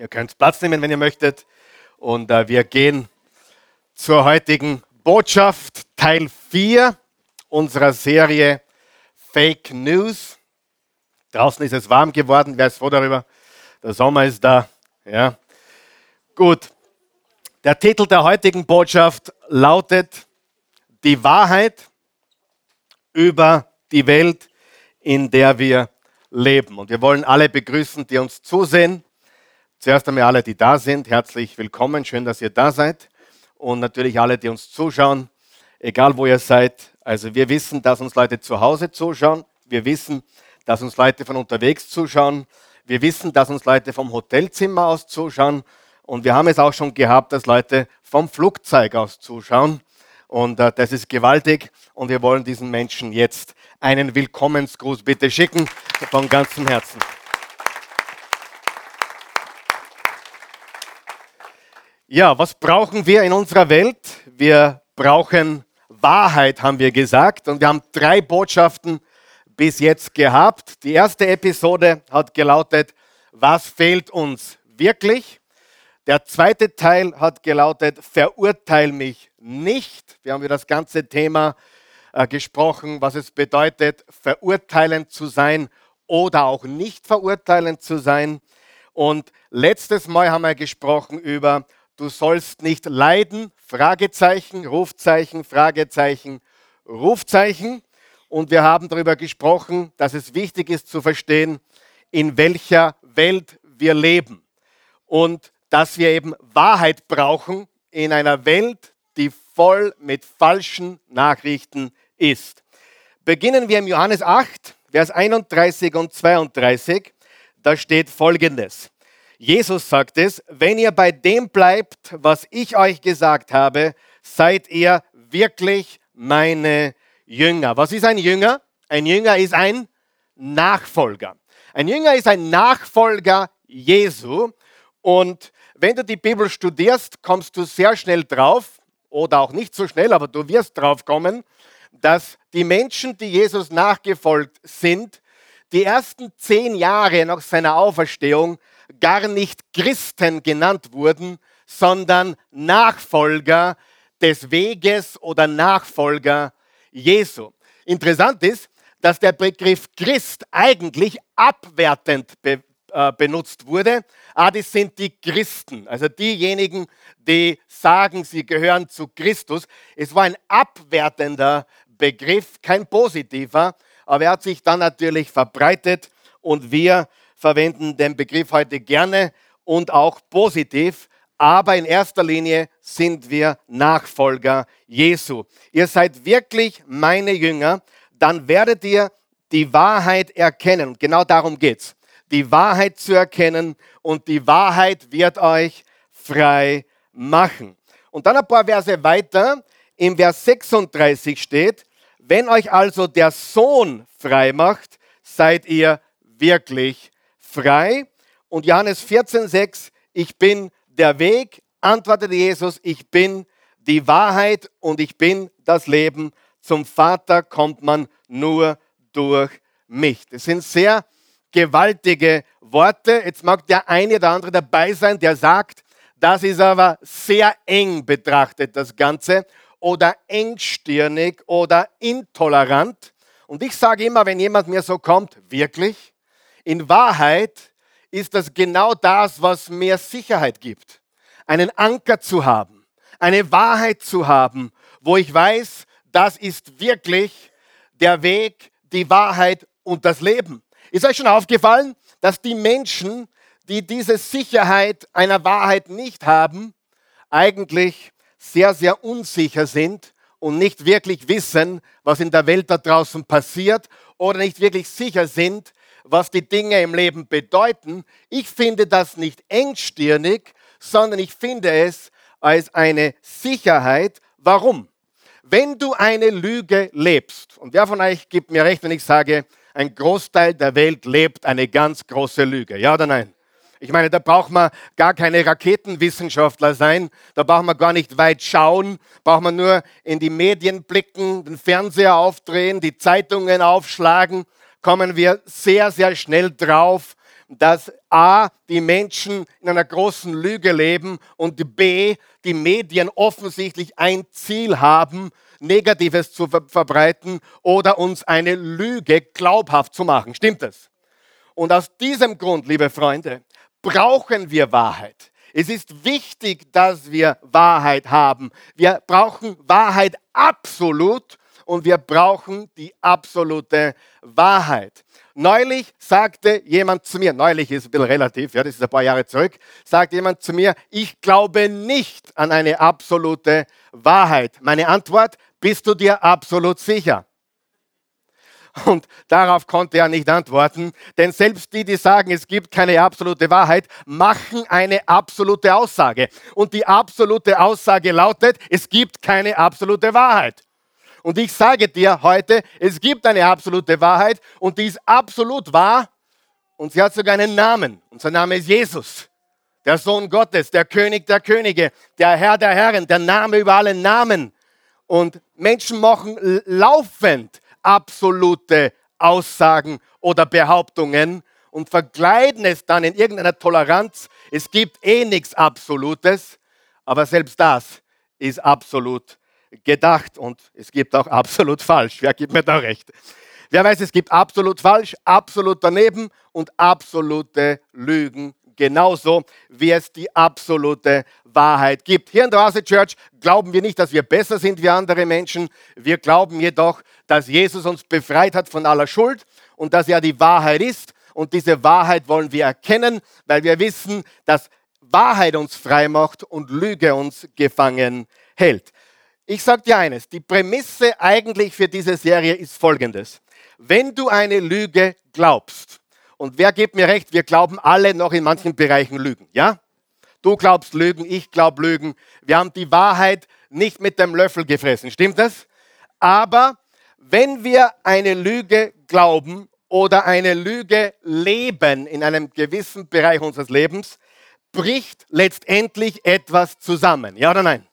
Ihr könnt Platz nehmen, wenn ihr möchtet. Und äh, wir gehen zur heutigen Botschaft, Teil 4 unserer Serie Fake News. Draußen ist es warm geworden, wer ist froh darüber? Der Sommer ist da. Ja. Gut. Der Titel der heutigen Botschaft lautet Die Wahrheit über die Welt, in der wir leben. Und wir wollen alle begrüßen, die uns zusehen Zuerst einmal alle, die da sind, herzlich willkommen. Schön, dass ihr da seid. Und natürlich alle, die uns zuschauen, egal wo ihr seid. Also wir wissen, dass uns Leute zu Hause zuschauen. Wir wissen, dass uns Leute von unterwegs zuschauen. Wir wissen, dass uns Leute vom Hotelzimmer aus zuschauen. Und wir haben es auch schon gehabt, dass Leute vom Flugzeug aus zuschauen. Und äh, das ist gewaltig. Und wir wollen diesen Menschen jetzt einen Willkommensgruß bitte schicken von ganzem Herzen. Ja, was brauchen wir in unserer Welt? Wir brauchen Wahrheit, haben wir gesagt. Und wir haben drei Botschaften bis jetzt gehabt. Die erste Episode hat gelautet, was fehlt uns wirklich? Der zweite Teil hat gelautet, verurteil mich nicht. Wir haben über das ganze Thema äh, gesprochen, was es bedeutet, verurteilend zu sein oder auch nicht verurteilend zu sein. Und letztes Mal haben wir gesprochen über du sollst nicht leiden, Fragezeichen, Rufzeichen, Fragezeichen, Rufzeichen. Und wir haben darüber gesprochen, dass es wichtig ist zu verstehen, in welcher Welt wir leben. Und dass wir eben Wahrheit brauchen in einer Welt, die voll mit falschen Nachrichten ist. Beginnen wir im Johannes 8, Vers 31 und 32. Da steht folgendes. Jesus sagt es, wenn ihr bei dem bleibt, was ich euch gesagt habe, seid ihr wirklich meine Jünger. Was ist ein Jünger? Ein Jünger ist ein Nachfolger. Ein Jünger ist ein Nachfolger Jesu. Und wenn du die Bibel studierst, kommst du sehr schnell drauf, oder auch nicht so schnell, aber du wirst drauf kommen, dass die Menschen, die Jesus nachgefolgt sind, die ersten zehn Jahre nach seiner Auferstehung gar nicht Christen genannt wurden, sondern Nachfolger des Weges oder Nachfolger Jesu. Interessant ist, dass der Begriff Christ eigentlich abwertend be, äh, benutzt wurde. Ah, das sind die Christen, also diejenigen, die sagen, sie gehören zu Christus. Es war ein abwertender Begriff, kein positiver, aber er hat sich dann natürlich verbreitet und wir verwenden den Begriff heute gerne und auch positiv, aber in erster Linie sind wir Nachfolger Jesu. Ihr seid wirklich meine Jünger, dann werdet ihr die Wahrheit erkennen. Genau darum geht es. Die Wahrheit zu erkennen und die Wahrheit wird euch frei machen. Und dann ein paar Verse weiter, im Vers 36 steht, wenn euch also der Sohn frei macht, seid ihr wirklich frei. Und Johannes 14,6, ich bin der Weg, antwortete Jesus, ich bin die Wahrheit und ich bin das Leben. Zum Vater kommt man nur durch mich. Das sind sehr gewaltige Worte. Jetzt mag der eine oder andere dabei sein, der sagt, das ist aber sehr eng betrachtet, das Ganze, oder engstirnig oder intolerant. Und ich sage immer, wenn jemand mir so kommt, wirklich? In Wahrheit ist das genau das, was mehr Sicherheit gibt. Einen Anker zu haben, eine Wahrheit zu haben, wo ich weiß, das ist wirklich der Weg, die Wahrheit und das Leben. Ist euch schon aufgefallen, dass die Menschen, die diese Sicherheit einer Wahrheit nicht haben, eigentlich sehr, sehr unsicher sind und nicht wirklich wissen, was in der Welt da draußen passiert oder nicht wirklich sicher sind, was die Dinge im Leben bedeuten. Ich finde das nicht engstirnig, sondern ich finde es als eine Sicherheit. Warum? Wenn du eine Lüge lebst, und wer von euch gibt mir recht, wenn ich sage, ein Großteil der Welt lebt eine ganz große Lüge, ja oder nein? Ich meine, da braucht man gar keine Raketenwissenschaftler sein, da braucht man gar nicht weit schauen, braucht man nur in die Medien blicken, den Fernseher aufdrehen, die Zeitungen aufschlagen kommen wir sehr, sehr schnell drauf, dass A, die Menschen in einer großen Lüge leben und B, die Medien offensichtlich ein Ziel haben, Negatives zu ver verbreiten oder uns eine Lüge glaubhaft zu machen. Stimmt das? Und aus diesem Grund, liebe Freunde, brauchen wir Wahrheit. Es ist wichtig, dass wir Wahrheit haben. Wir brauchen Wahrheit absolut und wir brauchen die absolute Wahrheit. Neulich sagte jemand zu mir, neulich ist ein bisschen relativ, ja, das ist ein paar Jahre zurück, sagte jemand zu mir, ich glaube nicht an eine absolute Wahrheit. Meine Antwort, bist du dir absolut sicher? Und darauf konnte er nicht antworten, denn selbst die, die sagen, es gibt keine absolute Wahrheit, machen eine absolute Aussage. Und die absolute Aussage lautet, es gibt keine absolute Wahrheit. Und ich sage dir heute, es gibt eine absolute Wahrheit und die ist absolut wahr und sie hat sogar einen Namen. Und sein Name ist Jesus, der Sohn Gottes, der König der Könige, der Herr der Herren, der Name über alle Namen. Und Menschen machen laufend absolute Aussagen oder Behauptungen und verkleiden es dann in irgendeiner Toleranz. Es gibt eh nichts Absolutes, aber selbst das ist absolut gedacht und es gibt auch absolut falsch. Wer gibt mir da recht? Wer weiß, es gibt absolut falsch, absolut daneben und absolute Lügen genauso, wie es die absolute Wahrheit gibt. Hier in der Oase Church glauben wir nicht, dass wir besser sind wie andere Menschen. Wir glauben jedoch, dass Jesus uns befreit hat von aller Schuld und dass er die Wahrheit ist. Und diese Wahrheit wollen wir erkennen, weil wir wissen, dass Wahrheit uns frei macht und Lüge uns gefangen hält. Ich sage dir eines, die Prämisse eigentlich für diese Serie ist folgendes. Wenn du eine Lüge glaubst, und wer gibt mir recht, wir glauben alle noch in manchen Bereichen Lügen, ja? Du glaubst Lügen, ich glaube Lügen. Wir haben die Wahrheit nicht mit dem Löffel gefressen, stimmt das? Aber wenn wir eine Lüge glauben oder eine Lüge leben in einem gewissen Bereich unseres Lebens, bricht letztendlich etwas zusammen. Ja oder nein?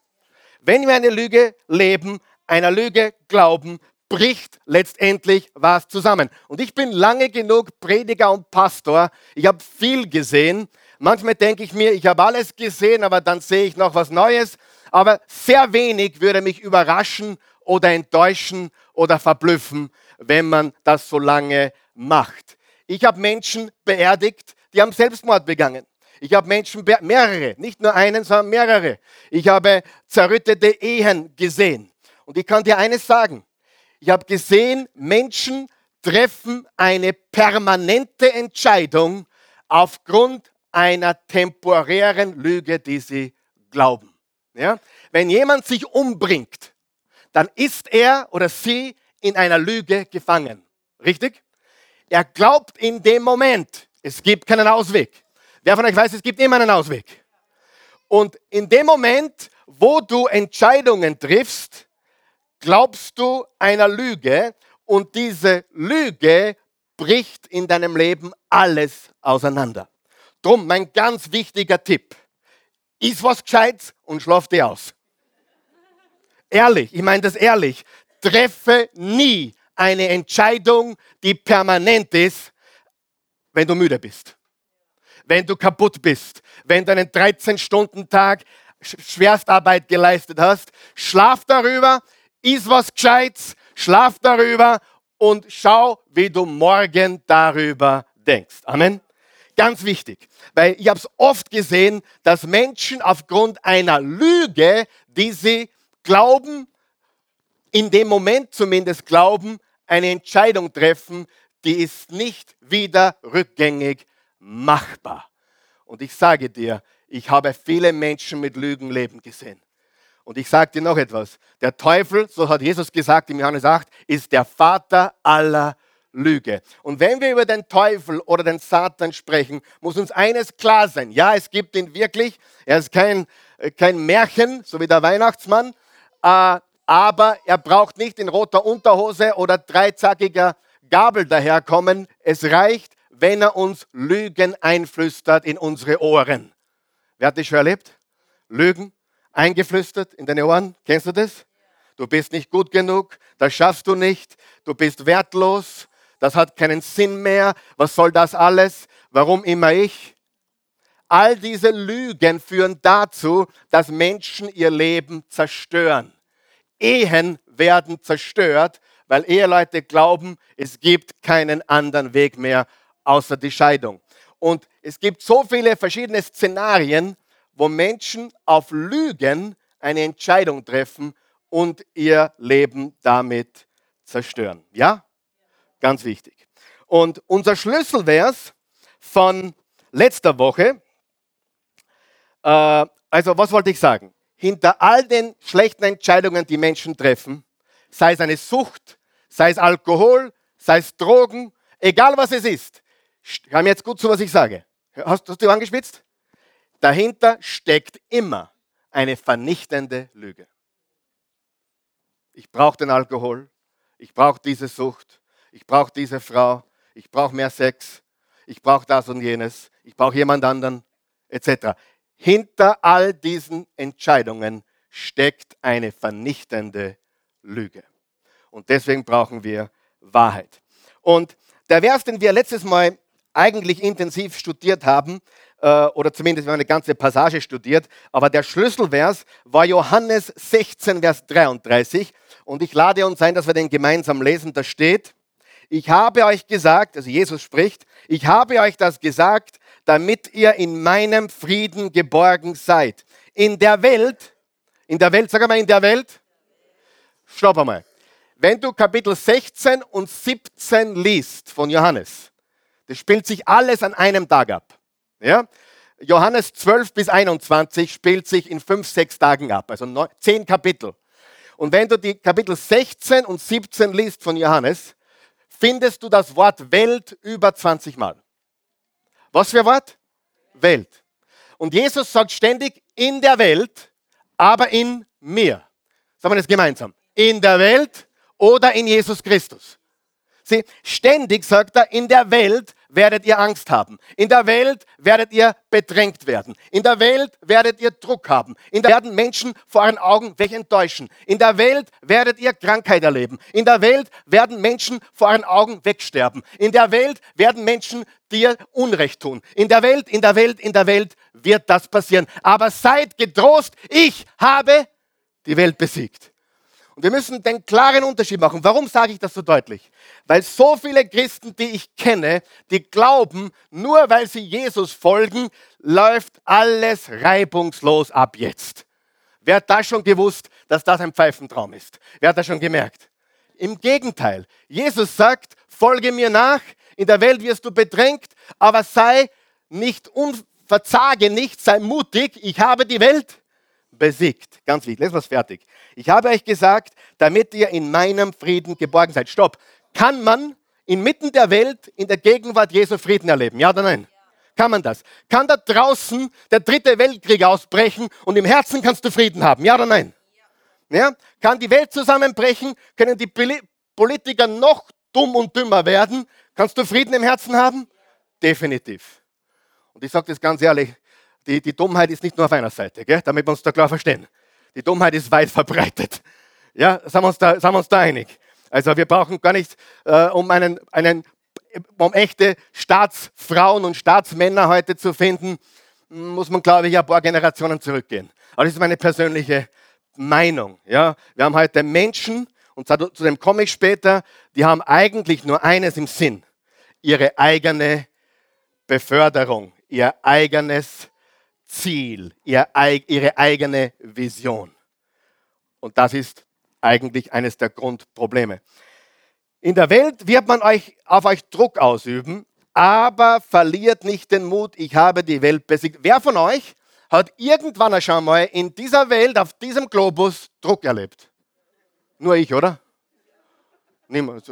Wenn wir eine Lüge leben, einer Lüge glauben, bricht letztendlich was zusammen. Und ich bin lange genug Prediger und Pastor. Ich habe viel gesehen. Manchmal denke ich mir, ich habe alles gesehen, aber dann sehe ich noch was Neues. Aber sehr wenig würde mich überraschen oder enttäuschen oder verblüffen, wenn man das so lange macht. Ich habe Menschen beerdigt, die haben Selbstmord begangen. Ich habe Menschen, mehrere, nicht nur einen, sondern mehrere. Ich habe zerrüttete Ehen gesehen. Und ich kann dir eines sagen. Ich habe gesehen, Menschen treffen eine permanente Entscheidung aufgrund einer temporären Lüge, die sie glauben. Ja? Wenn jemand sich umbringt, dann ist er oder sie in einer Lüge gefangen. Richtig? Er glaubt in dem Moment, es gibt keinen Ausweg. Wer von euch weiß, es gibt immer einen Ausweg. Und in dem Moment, wo du Entscheidungen triffst, glaubst du einer Lüge und diese Lüge bricht in deinem Leben alles auseinander. Drum mein ganz wichtiger Tipp. Iss was Gescheites und schlaf dir aus. Ehrlich, ich meine das ehrlich. Treffe nie eine Entscheidung, die permanent ist, wenn du müde bist wenn du kaputt bist, wenn du einen 13-Stunden-Tag Schwerstarbeit geleistet hast. Schlaf darüber, iss was Gescheites, schlaf darüber und schau, wie du morgen darüber denkst. Amen. Ganz wichtig, weil ich habe es oft gesehen, dass Menschen aufgrund einer Lüge, die sie glauben, in dem Moment zumindest glauben, eine Entscheidung treffen, die ist nicht wieder rückgängig machbar. Und ich sage dir, ich habe viele Menschen mit Lügen leben gesehen. Und ich sage dir noch etwas. Der Teufel, so hat Jesus gesagt im Johannes 8, ist der Vater aller Lüge. Und wenn wir über den Teufel oder den Satan sprechen, muss uns eines klar sein. Ja, es gibt ihn wirklich. Er ist kein, kein Märchen, so wie der Weihnachtsmann. Äh, aber er braucht nicht in roter Unterhose oder dreizackiger Gabel daherkommen. Es reicht, wenn er uns Lügen einflüstert in unsere Ohren. Wer hat das schon erlebt? Lügen eingeflüstert in deine Ohren. Kennst du das? Du bist nicht gut genug, das schaffst du nicht, du bist wertlos, das hat keinen Sinn mehr, was soll das alles? Warum immer ich? All diese Lügen führen dazu, dass Menschen ihr Leben zerstören. Ehen werden zerstört, weil Eheleute glauben, es gibt keinen anderen Weg mehr außer die Scheidung. Und es gibt so viele verschiedene Szenarien, wo Menschen auf Lügen eine Entscheidung treffen und ihr Leben damit zerstören. Ja? Ganz wichtig. Und unser Schlüsselvers von letzter Woche, äh, also was wollte ich sagen? Hinter all den schlechten Entscheidungen, die Menschen treffen, sei es eine Sucht, sei es Alkohol, sei es Drogen, egal was es ist, hör mir jetzt gut zu, was ich sage. Hast, hast du angespitzt? Dahinter steckt immer eine vernichtende Lüge. Ich brauche den Alkohol, ich brauche diese Sucht, ich brauche diese Frau, ich brauche mehr Sex, ich brauche das und jenes, ich brauche jemand anderen, etc. Hinter all diesen Entscheidungen steckt eine vernichtende Lüge. Und deswegen brauchen wir Wahrheit. Und der Vers, den wir letztes Mal eigentlich intensiv studiert haben, äh, oder zumindest wir haben eine ganze Passage studiert, aber der Schlüsselvers war Johannes 16, Vers 33. Und ich lade uns ein, dass wir den gemeinsam lesen. Da steht, ich habe euch gesagt, also Jesus spricht, ich habe euch das gesagt, damit ihr in meinem Frieden geborgen seid. In der Welt, in der Welt, sag mal, in der Welt, stopp einmal. Wenn du Kapitel 16 und 17 liest von Johannes, das spielt sich alles an einem Tag ab. Ja? Johannes 12 bis 21 spielt sich in fünf, sechs Tagen ab, also neun, zehn Kapitel. Und wenn du die Kapitel 16 und 17 liest von Johannes, findest du das Wort Welt über 20 Mal. Was für Wort? Welt. Und Jesus sagt ständig in der Welt, aber in mir. Sagen wir das gemeinsam. In der Welt oder in Jesus Christus. Sie, ständig sagt er, in der Welt werdet ihr Angst haben. In der Welt werdet ihr bedrängt werden. In der Welt werdet ihr Druck haben. In der Welt werden Menschen vor euren Augen welche enttäuschen. In der Welt werdet ihr Krankheit erleben. In der Welt werden Menschen vor euren Augen wegsterben. In der Welt werden Menschen dir Unrecht tun. In der Welt, in der Welt, in der Welt wird das passieren. Aber seid getrost, ich habe die Welt besiegt. Und wir müssen den klaren Unterschied machen. Warum sage ich das so deutlich? Weil so viele Christen, die ich kenne, die glauben, nur weil sie Jesus folgen, läuft alles reibungslos ab jetzt. Wer hat da schon gewusst, dass das ein Pfeifentraum ist? Wer hat das schon gemerkt? Im Gegenteil. Jesus sagt, folge mir nach, in der Welt wirst du bedrängt, aber sei nicht unverzage nicht, sei mutig, ich habe die Welt besiegt. Ganz wichtig, lesen wir es fertig. Ich habe euch gesagt, damit ihr in meinem Frieden geborgen seid. Stopp. Kann man inmitten der Welt in der Gegenwart Jesu Frieden erleben? Ja oder nein? Kann man das? Kann da draußen der dritte Weltkrieg ausbrechen und im Herzen kannst du Frieden haben? Ja oder nein? Ja? Kann die Welt zusammenbrechen? Können die Politiker noch dumm und dümmer werden? Kannst du Frieden im Herzen haben? Definitiv. Und ich sage das ganz ehrlich, die, die Dummheit ist nicht nur auf einer Seite, gell? damit wir uns da klar verstehen. Die Dummheit ist weit verbreitet. Ja, sind wir uns da, sind wir uns da einig? Also wir brauchen gar nicht, äh, um, einen, einen, um echte Staatsfrauen und Staatsmänner heute zu finden, muss man, glaube ich, ein paar Generationen zurückgehen. Aber das ist meine persönliche Meinung. Ja? Wir haben heute Menschen, und zu dem komme ich später, die haben eigentlich nur eines im Sinn, ihre eigene Beförderung, ihr eigenes Ziel, ihr, ihre eigene Vision. Und das ist eigentlich eines der Grundprobleme. In der Welt wird man euch, auf euch Druck ausüben, aber verliert nicht den Mut, ich habe die Welt besiegt. Wer von euch hat irgendwann schon mal in dieser Welt, auf diesem Globus Druck erlebt? Nur ich, oder? Niemand.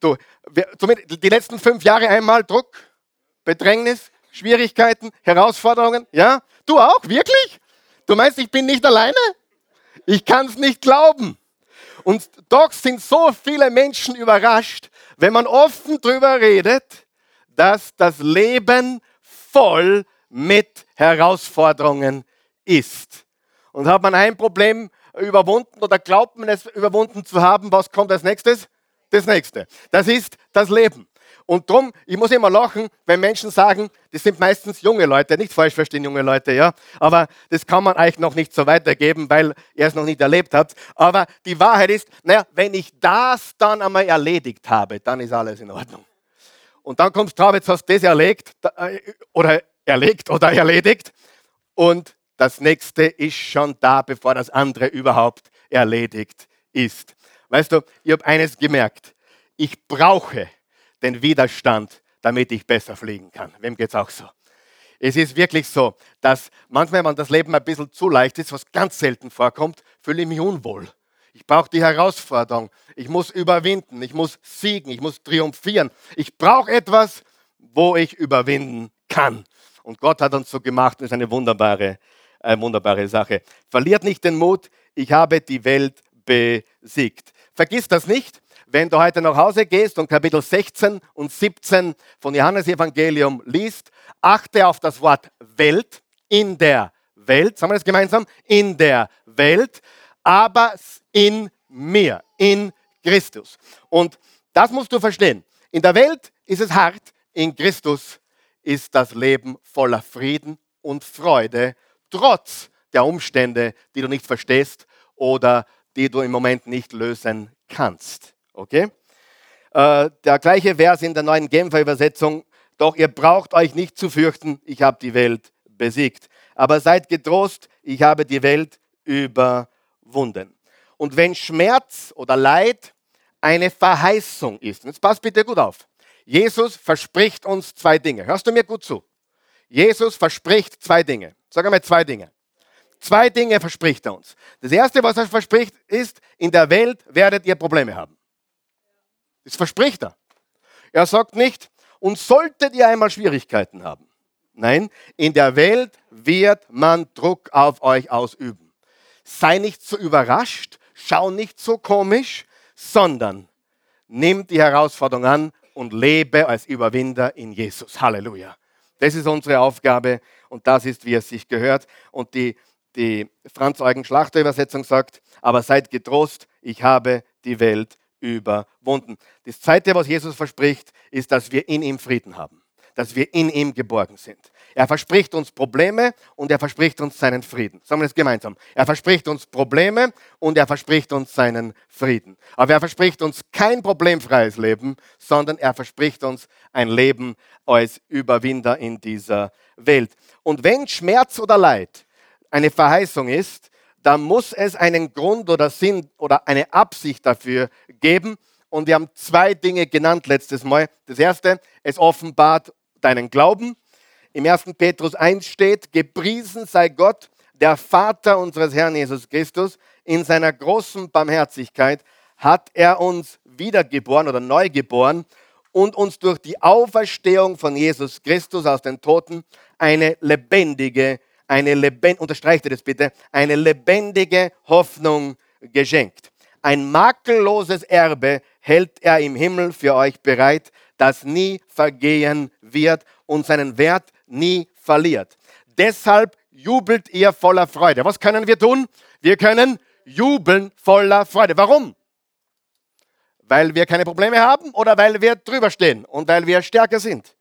Du, die letzten fünf Jahre einmal Druck, Bedrängnis, Schwierigkeiten, Herausforderungen? Ja? Du auch? Wirklich? Du meinst, ich bin nicht alleine? Ich kann es nicht glauben. Und doch sind so viele Menschen überrascht, wenn man offen darüber redet, dass das Leben voll mit Herausforderungen ist. Und hat man ein Problem überwunden oder glaubt man es überwunden zu haben, was kommt als nächstes? Das nächste. Das ist das Leben. Und darum, ich muss immer lachen, wenn Menschen sagen, das sind meistens junge Leute, nicht falsch verstehen junge Leute, ja, aber das kann man eigentlich noch nicht so weitergeben, weil ihr es noch nicht erlebt habt. Aber die Wahrheit ist, naja, wenn ich das dann einmal erledigt habe, dann ist alles in Ordnung. Und dann kommst du, jetzt hast du das erlegt äh, oder erlegt oder erledigt und das nächste ist schon da, bevor das andere überhaupt erledigt ist. Weißt du, ich habe eines gemerkt. Ich brauche den Widerstand, damit ich besser fliegen kann. Wem geht es auch so? Es ist wirklich so, dass manchmal, wenn das Leben ein bisschen zu leicht ist, was ganz selten vorkommt, fühle ich mich unwohl. Ich brauche die Herausforderung. Ich muss überwinden. Ich muss siegen. Ich muss triumphieren. Ich brauche etwas, wo ich überwinden kann. Und Gott hat uns so gemacht. Das ist eine wunderbare, eine wunderbare Sache. Verliert nicht den Mut. Ich habe die Welt besiegt. Vergiss das nicht. Wenn du heute nach Hause gehst und Kapitel 16 und 17 von Johannes Evangelium liest, achte auf das Wort Welt, in der Welt, sagen wir das gemeinsam, in der Welt, aber in mir, in Christus. Und das musst du verstehen. In der Welt ist es hart, in Christus ist das Leben voller Frieden und Freude, trotz der Umstände, die du nicht verstehst oder die du im Moment nicht lösen kannst. Okay? Äh, der gleiche Vers in der neuen Genfer Übersetzung. Doch ihr braucht euch nicht zu fürchten, ich habe die Welt besiegt. Aber seid getrost, ich habe die Welt überwunden. Und wenn Schmerz oder Leid eine Verheißung ist, jetzt passt bitte gut auf. Jesus verspricht uns zwei Dinge. Hörst du mir gut zu? Jesus verspricht zwei Dinge. Sag einmal zwei Dinge. Zwei Dinge verspricht er uns. Das erste, was er verspricht, ist, in der Welt werdet ihr Probleme haben. Das verspricht er. Er sagt nicht, und solltet ihr einmal Schwierigkeiten haben. Nein, in der Welt wird man Druck auf euch ausüben. Sei nicht so überrascht, schau nicht so komisch, sondern nimm die Herausforderung an und lebe als Überwinder in Jesus. Halleluja. Das ist unsere Aufgabe und das ist, wie es sich gehört. Und die, die Franz-Eugen-Schlachter-Übersetzung sagt, aber seid getrost, ich habe die Welt überwunden. Das Zweite, was Jesus verspricht, ist, dass wir in ihm Frieden haben, dass wir in ihm geborgen sind. Er verspricht uns Probleme und er verspricht uns seinen Frieden. Sagen wir das gemeinsam. Er verspricht uns Probleme und er verspricht uns seinen Frieden. Aber er verspricht uns kein problemfreies Leben, sondern er verspricht uns ein Leben als Überwinder in dieser Welt. Und wenn Schmerz oder Leid eine Verheißung ist, da muss es einen Grund oder Sinn oder eine Absicht dafür geben. Und wir haben zwei Dinge genannt letztes Mal. Das erste, es offenbart deinen Glauben. Im 1. Petrus 1 steht, gepriesen sei Gott, der Vater unseres Herrn Jesus Christus. In seiner großen Barmherzigkeit hat er uns wiedergeboren oder neu geboren und uns durch die Auferstehung von Jesus Christus aus den Toten eine lebendige eine lebend, unterstreicht das bitte, eine lebendige Hoffnung geschenkt. Ein makelloses Erbe hält er im Himmel für euch bereit, das nie vergehen wird und seinen Wert nie verliert. Deshalb jubelt ihr voller Freude. Was können wir tun? Wir können jubeln voller Freude. Warum? Weil wir keine Probleme haben oder weil wir drüber stehen und weil wir stärker sind.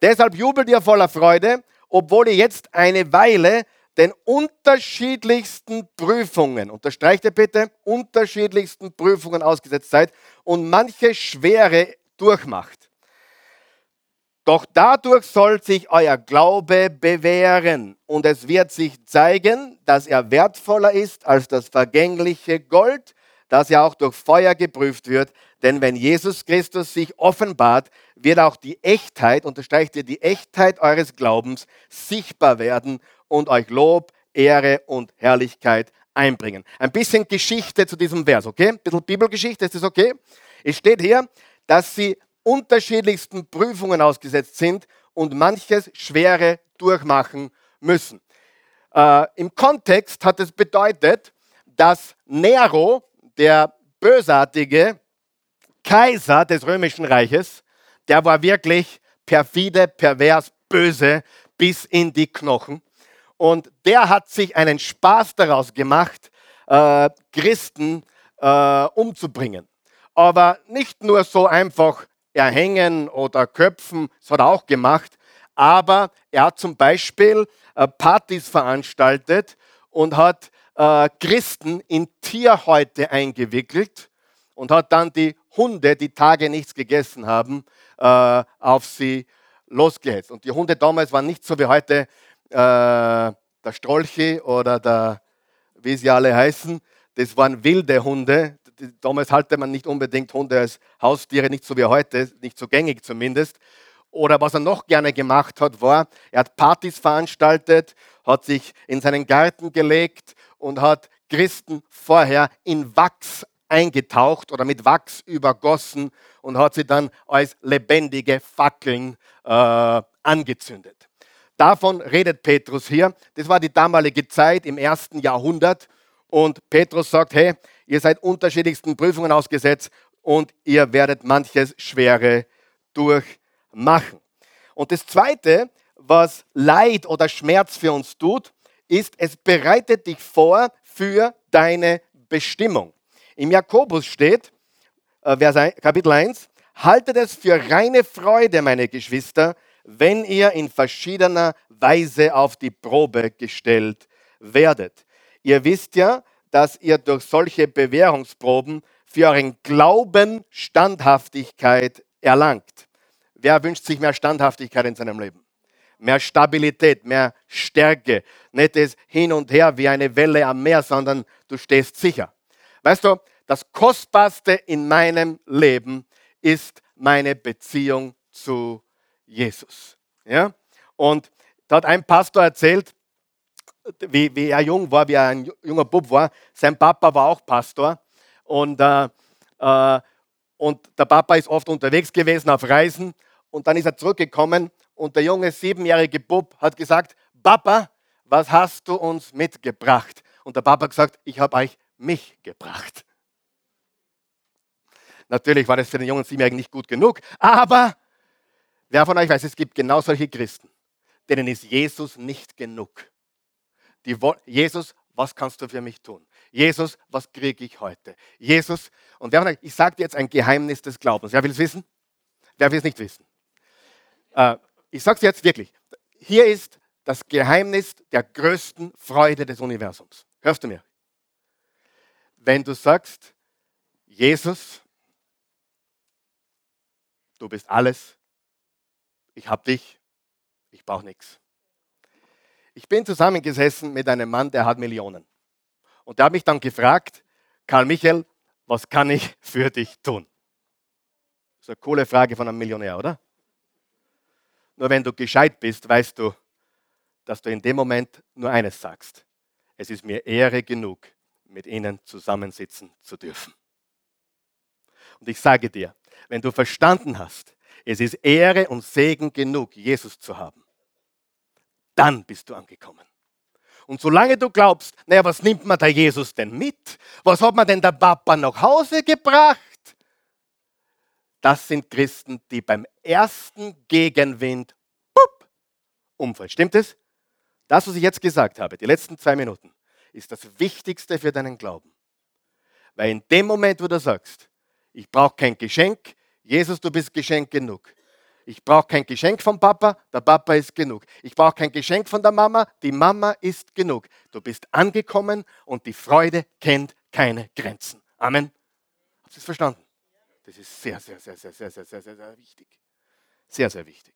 Deshalb jubelt ihr voller Freude, obwohl ihr jetzt eine Weile den unterschiedlichsten Prüfungen, unterstreicht ihr bitte, unterschiedlichsten Prüfungen ausgesetzt seid und manche Schwere durchmacht. Doch dadurch soll sich euer Glaube bewähren und es wird sich zeigen, dass er wertvoller ist als das vergängliche Gold, das ja auch durch Feuer geprüft wird. Denn wenn Jesus Christus sich offenbart, wird auch die Echtheit, unterstreicht ihr, die Echtheit eures Glaubens sichtbar werden und euch Lob, Ehre und Herrlichkeit einbringen. Ein bisschen Geschichte zu diesem Vers, okay? Ein bisschen Bibelgeschichte, ist das okay? Es steht hier, dass sie unterschiedlichsten Prüfungen ausgesetzt sind und manches Schwere durchmachen müssen. Äh, Im Kontext hat es bedeutet, dass Nero, der bösartige Kaiser des römischen Reiches, der war wirklich perfide, pervers, böse bis in die Knochen. Und der hat sich einen Spaß daraus gemacht, äh, Christen äh, umzubringen. Aber nicht nur so einfach erhängen oder köpfen, das hat er auch gemacht. Aber er hat zum Beispiel äh, Partys veranstaltet und hat Christen in Tierhäute eingewickelt und hat dann die Hunde, die Tage nichts gegessen haben, äh, auf sie losgehetzt. Und die Hunde damals waren nicht so wie heute äh, der Strolchi oder der, wie sie alle heißen, das waren wilde Hunde. Damals halte man nicht unbedingt Hunde als Haustiere, nicht so wie heute, nicht so gängig zumindest. Oder was er noch gerne gemacht hat, war, er hat Partys veranstaltet, hat sich in seinen Garten gelegt und hat Christen vorher in Wachs eingetaucht oder mit Wachs übergossen und hat sie dann als lebendige Fackeln äh, angezündet. Davon redet Petrus hier. Das war die damalige Zeit im ersten Jahrhundert. Und Petrus sagt, hey, ihr seid unterschiedlichsten Prüfungen ausgesetzt und ihr werdet manches Schwere durchmachen. Und das Zweite, was Leid oder Schmerz für uns tut, ist, es bereitet dich vor für deine Bestimmung. Im Jakobus steht, äh, Vers Kapitel 1, haltet es für reine Freude, meine Geschwister, wenn ihr in verschiedener Weise auf die Probe gestellt werdet. Ihr wisst ja, dass ihr durch solche Bewährungsproben für euren Glauben Standhaftigkeit erlangt. Wer wünscht sich mehr Standhaftigkeit in seinem Leben? Mehr Stabilität, mehr Stärke. Nicht das Hin und Her wie eine Welle am Meer, sondern du stehst sicher. Weißt du, das Kostbarste in meinem Leben ist meine Beziehung zu Jesus. Ja? Und da hat ein Pastor erzählt, wie, wie er jung war, wie er ein junger Bub war. Sein Papa war auch Pastor. Und, äh, äh, und der Papa ist oft unterwegs gewesen auf Reisen. Und dann ist er zurückgekommen und der junge siebenjährige Bub hat gesagt, Papa, was hast du uns mitgebracht? Und der Papa hat gesagt, ich habe euch mich gebracht. Natürlich war das für den jungen Siebenjährigen nicht gut genug, aber wer von euch weiß, es gibt genau solche Christen, denen ist Jesus nicht genug. Die, Jesus, was kannst du für mich tun? Jesus, was kriege ich heute? Jesus, und wer von euch, ich sage dir jetzt ein Geheimnis des Glaubens. Wer will es wissen? Wer will es nicht wissen? Äh, ich sage es jetzt wirklich. Hier ist das Geheimnis der größten Freude des Universums. Hörst du mir? Wenn du sagst, Jesus, du bist alles, ich habe dich, ich brauche nichts. Ich bin zusammengesessen mit einem Mann, der hat Millionen. Und der hat mich dann gefragt, Karl Michael, was kann ich für dich tun? Das ist eine coole Frage von einem Millionär, oder? Nur wenn du gescheit bist, weißt du, dass du in dem Moment nur eines sagst. Es ist mir Ehre genug, mit ihnen zusammensitzen zu dürfen. Und ich sage dir, wenn du verstanden hast, es ist Ehre und Segen genug, Jesus zu haben, dann bist du angekommen. Und solange du glaubst, naja, was nimmt man der Jesus denn mit? Was hat man denn der Papa nach Hause gebracht? Das sind Christen, die beim ersten Gegenwind pup, umfallen. Stimmt es? Das, was ich jetzt gesagt habe, die letzten zwei Minuten, ist das Wichtigste für deinen Glauben. Weil in dem Moment, wo du sagst, ich brauche kein Geschenk, Jesus, du bist Geschenk genug. Ich brauche kein Geschenk vom Papa, der Papa ist genug. Ich brauche kein Geschenk von der Mama, die Mama ist genug. Du bist angekommen und die Freude kennt keine Grenzen. Amen. Habt ihr es verstanden? Das ist sehr, sehr, sehr, sehr, sehr, sehr, sehr, sehr, sehr wichtig. Sehr, sehr wichtig.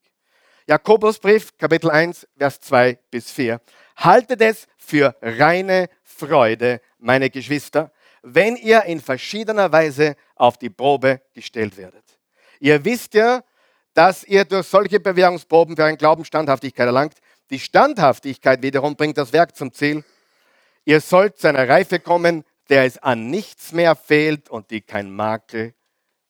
Jakobusbrief, Kapitel 1, Vers 2 bis 4. Haltet es für reine Freude, meine Geschwister, wenn ihr in verschiedener Weise auf die Probe gestellt werdet. Ihr wisst ja, dass ihr durch solche Bewährungsproben für einen Glauben Standhaftigkeit erlangt. Die Standhaftigkeit wiederum bringt das Werk zum Ziel. Ihr sollt zu einer Reife kommen, der es an nichts mehr fehlt und die kein Makel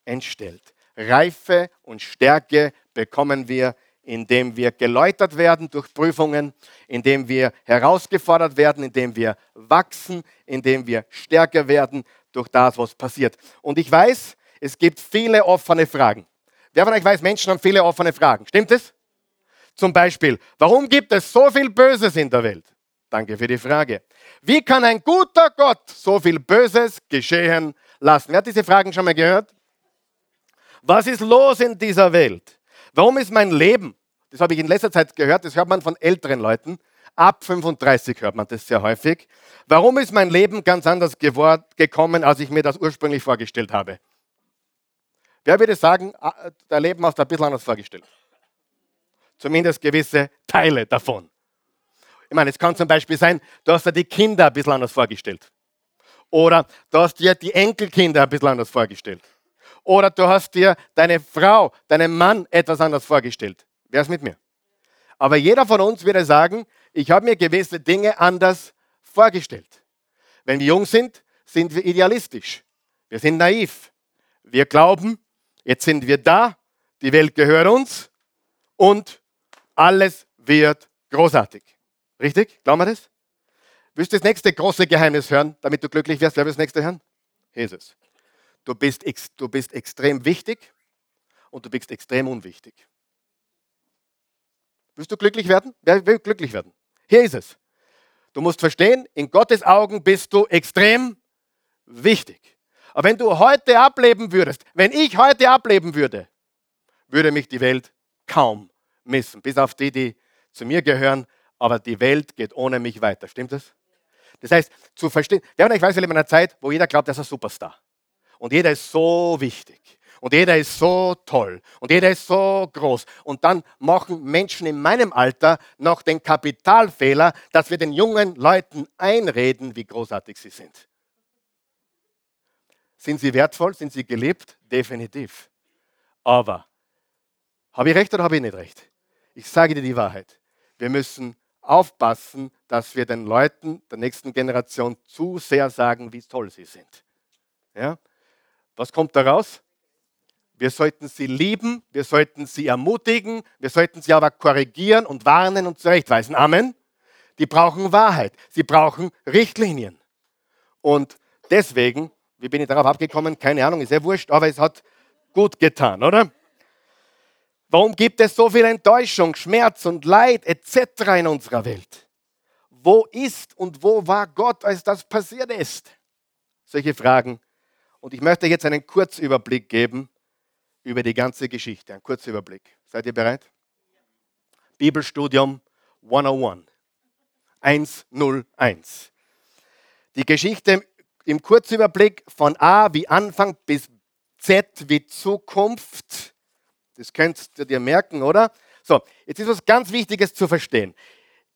entstellt. Reife und Stärke bekommen wir, indem wir geläutert werden durch Prüfungen, indem wir herausgefordert werden, indem wir wachsen, indem wir stärker werden durch das, was passiert. Und ich weiß, es gibt viele offene Fragen. Wer von euch weiß, Menschen haben viele offene Fragen. Stimmt es? Zum Beispiel, warum gibt es so viel Böses in der Welt? Danke für die Frage. Wie kann ein guter Gott so viel Böses geschehen lassen? Wer hat diese Fragen schon mal gehört? Was ist los in dieser Welt? Warum ist mein Leben, das habe ich in letzter Zeit gehört, das hört man von älteren Leuten, ab 35 hört man das sehr häufig. Warum ist mein Leben ganz anders gekommen, als ich mir das ursprünglich vorgestellt habe? Wer würde sagen, dein Leben hast du ein bisschen anders vorgestellt? Zumindest gewisse Teile davon. Ich meine, es kann zum Beispiel sein, du hast dir die Kinder ein bisschen anders vorgestellt. Oder du hast dir die Enkelkinder ein bisschen anders vorgestellt. Oder du hast dir deine Frau, deinen Mann etwas anders vorgestellt. Wer ist mit mir? Aber jeder von uns würde sagen, ich habe mir gewisse Dinge anders vorgestellt. Wenn wir jung sind, sind wir idealistisch. Wir sind naiv. Wir glauben, jetzt sind wir da, die Welt gehört uns und alles wird großartig. Richtig? Glauben wir das? Willst du das nächste große Geheimnis hören, damit du glücklich wirst? Wer will das nächste hören? Jesus. Du bist, du bist extrem wichtig und du bist extrem unwichtig. Willst du glücklich werden? Wer will glücklich werden? Hier ist es. Du musst verstehen, in Gottes Augen bist du extrem wichtig. Aber wenn du heute ableben würdest, wenn ich heute ableben würde, würde mich die Welt kaum missen. Bis auf die, die zu mir gehören. Aber die Welt geht ohne mich weiter. Stimmt das? Das heißt, zu verstehen, ja, ich weiß, wir leben in einer Zeit, wo jeder glaubt, er ist ein Superstar. Und jeder ist so wichtig. Und jeder ist so toll. Und jeder ist so groß. Und dann machen Menschen in meinem Alter noch den Kapitalfehler, dass wir den jungen Leuten einreden, wie großartig sie sind. Sind sie wertvoll? Sind sie gelebt? Definitiv. Aber, habe ich recht oder habe ich nicht recht? Ich sage dir die Wahrheit. Wir müssen aufpassen, dass wir den Leuten der nächsten Generation zu sehr sagen, wie toll sie sind. Ja? Was kommt daraus? Wir sollten sie lieben, wir sollten sie ermutigen, wir sollten sie aber korrigieren und warnen und zurechtweisen. Amen. Die brauchen Wahrheit, sie brauchen Richtlinien. Und deswegen, wie bin ich darauf abgekommen? Keine Ahnung, ist ja wurscht, aber es hat gut getan, oder? Warum gibt es so viel Enttäuschung, Schmerz und Leid etc. in unserer Welt? Wo ist und wo war Gott, als das passiert ist? Solche Fragen. Und ich möchte jetzt einen Kurzüberblick geben über die ganze Geschichte. Ein kurzer Überblick. Seid ihr bereit? Bibelstudium 101. 101. Die Geschichte im Kurzüberblick von A wie Anfang bis Z wie Zukunft das könntest du dir merken, oder? So, jetzt ist was ganz Wichtiges zu verstehen.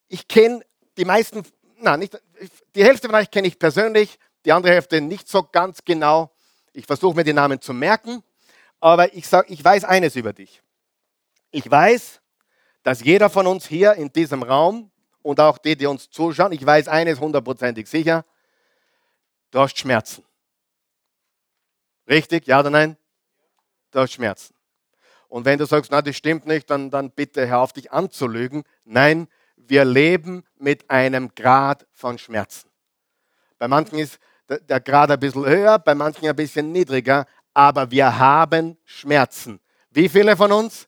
Ich kenne die meisten, na, nicht, die Hälfte von euch kenne ich persönlich, die andere Hälfte nicht so ganz genau. Ich versuche mir die Namen zu merken, aber ich sage, ich weiß eines über dich. Ich weiß, dass jeder von uns hier in diesem Raum und auch die, die uns zuschauen, ich weiß eines hundertprozentig sicher, du hast Schmerzen. Richtig? Ja oder nein? Du hast Schmerzen. Und wenn du sagst, na, das stimmt nicht, dann, dann bitte hör auf, dich anzulügen. Nein, wir leben mit einem Grad von Schmerzen. Bei manchen ist der Grad ein bisschen höher, bei manchen ein bisschen niedriger, aber wir haben Schmerzen. Wie viele von uns?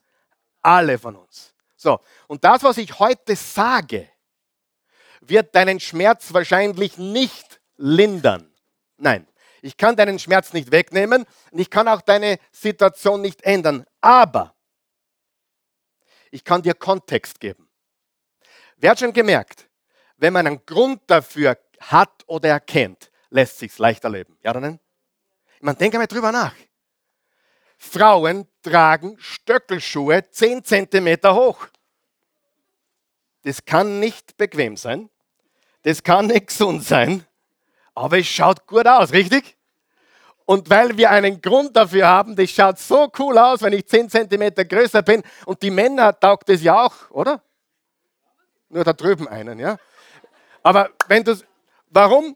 Alle von uns. So, und das, was ich heute sage, wird deinen Schmerz wahrscheinlich nicht lindern. Nein, ich kann deinen Schmerz nicht wegnehmen und ich kann auch deine Situation nicht ändern. Aber ich kann dir Kontext geben. Wer hat schon gemerkt, wenn man einen Grund dafür hat oder erkennt, lässt sich leichter leben. Ja oder nein? Man denke mal drüber nach. Frauen tragen Stöckelschuhe 10 cm hoch. Das kann nicht bequem sein. Das kann nicht gesund sein aber es schaut gut aus, richtig? Und weil wir einen Grund dafür haben, das schaut so cool aus, wenn ich 10 cm größer bin. Und die Männer taugt es ja auch, oder? Nur da drüben einen, ja? Aber wenn du, warum?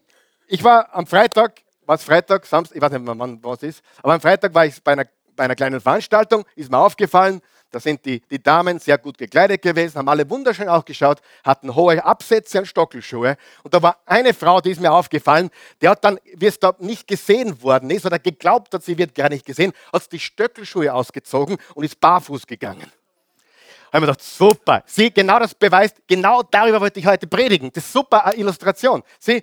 Ich war am Freitag, was Freitag, Samstag, ich weiß nicht, wann was ist, aber am Freitag war ich bei einer, bei einer kleinen Veranstaltung, ist mir aufgefallen, da sind die, die Damen sehr gut gekleidet gewesen, haben alle wunderschön ausgeschaut, hatten hohe Absätze und Stockelschuhe. Und da war eine Frau, die ist mir aufgefallen, die hat dann, wie es da nicht gesehen worden ist oder geglaubt hat, sie wird gar nicht gesehen, hat die Stöckelschuhe ausgezogen und ist barfuß gegangen. Da habe ich mir gedacht, super. Sie, genau das beweist, genau darüber wollte ich heute predigen. Das ist super Illustration. Sie,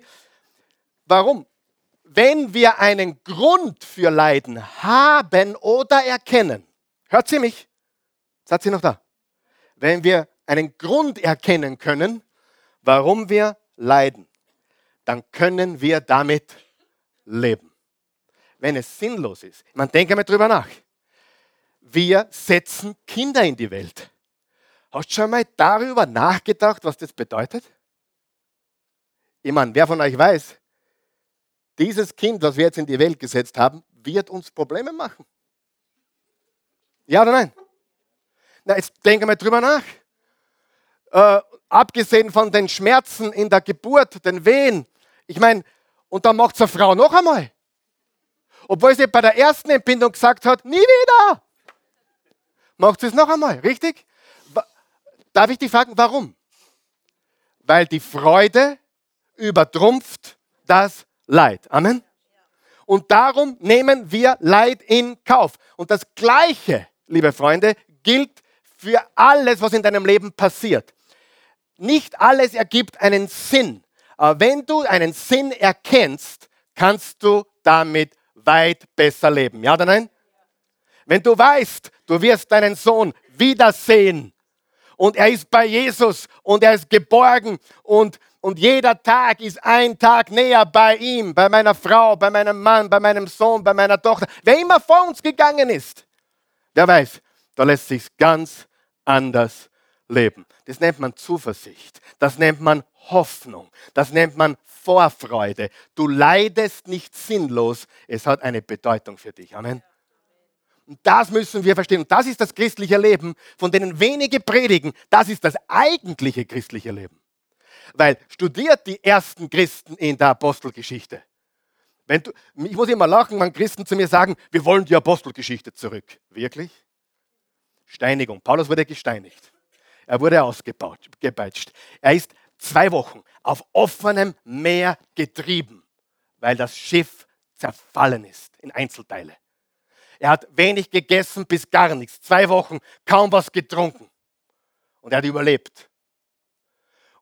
warum? wenn wir einen Grund für Leiden haben oder erkennen, hört sie mich? Seid sie noch da? Wenn wir einen Grund erkennen können, warum wir leiden, dann können wir damit leben. Wenn es sinnlos ist, man denke mal drüber nach. Wir setzen Kinder in die Welt. Hast du schon mal darüber nachgedacht, was das bedeutet? Ich meine, wer von euch weiß, dieses Kind, das wir jetzt in die Welt gesetzt haben, wird uns Probleme machen. Ja oder nein? Na, jetzt denke mal drüber nach. Äh, abgesehen von den Schmerzen in der Geburt, den Wehen. Ich meine, und dann macht es eine Frau noch einmal. Obwohl sie bei der ersten Entbindung gesagt hat, nie wieder. Macht sie es noch einmal, richtig? Darf ich dich fragen, warum? Weil die Freude übertrumpft das Leid. Amen. Und darum nehmen wir Leid in Kauf. Und das Gleiche, liebe Freunde, gilt für alles, was in deinem Leben passiert. Nicht alles ergibt einen Sinn. Aber wenn du einen Sinn erkennst, kannst du damit weit besser leben. Ja oder nein? Wenn du weißt, du wirst deinen Sohn wiedersehen und er ist bei Jesus und er ist geborgen und, und jeder Tag ist ein Tag näher bei ihm, bei meiner Frau, bei meinem Mann, bei meinem Sohn, bei meiner Tochter, wer immer vor uns gegangen ist, der weiß, da lässt sich ganz anders leben. Das nennt man Zuversicht. Das nennt man Hoffnung. Das nennt man Vorfreude. Du leidest nicht sinnlos. Es hat eine Bedeutung für dich. Amen. Und das müssen wir verstehen. Und das ist das christliche Leben, von denen wenige predigen. Das ist das eigentliche christliche Leben. Weil studiert die ersten Christen in der Apostelgeschichte. Wenn du, ich muss immer lachen, wenn Christen zu mir sagen, wir wollen die Apostelgeschichte zurück. Wirklich? Steinigung. Paulus wurde gesteinigt. Er wurde ausgepeitscht. Er ist zwei Wochen auf offenem Meer getrieben, weil das Schiff zerfallen ist in Einzelteile. Er hat wenig gegessen bis gar nichts. Zwei Wochen kaum was getrunken. Und er hat überlebt.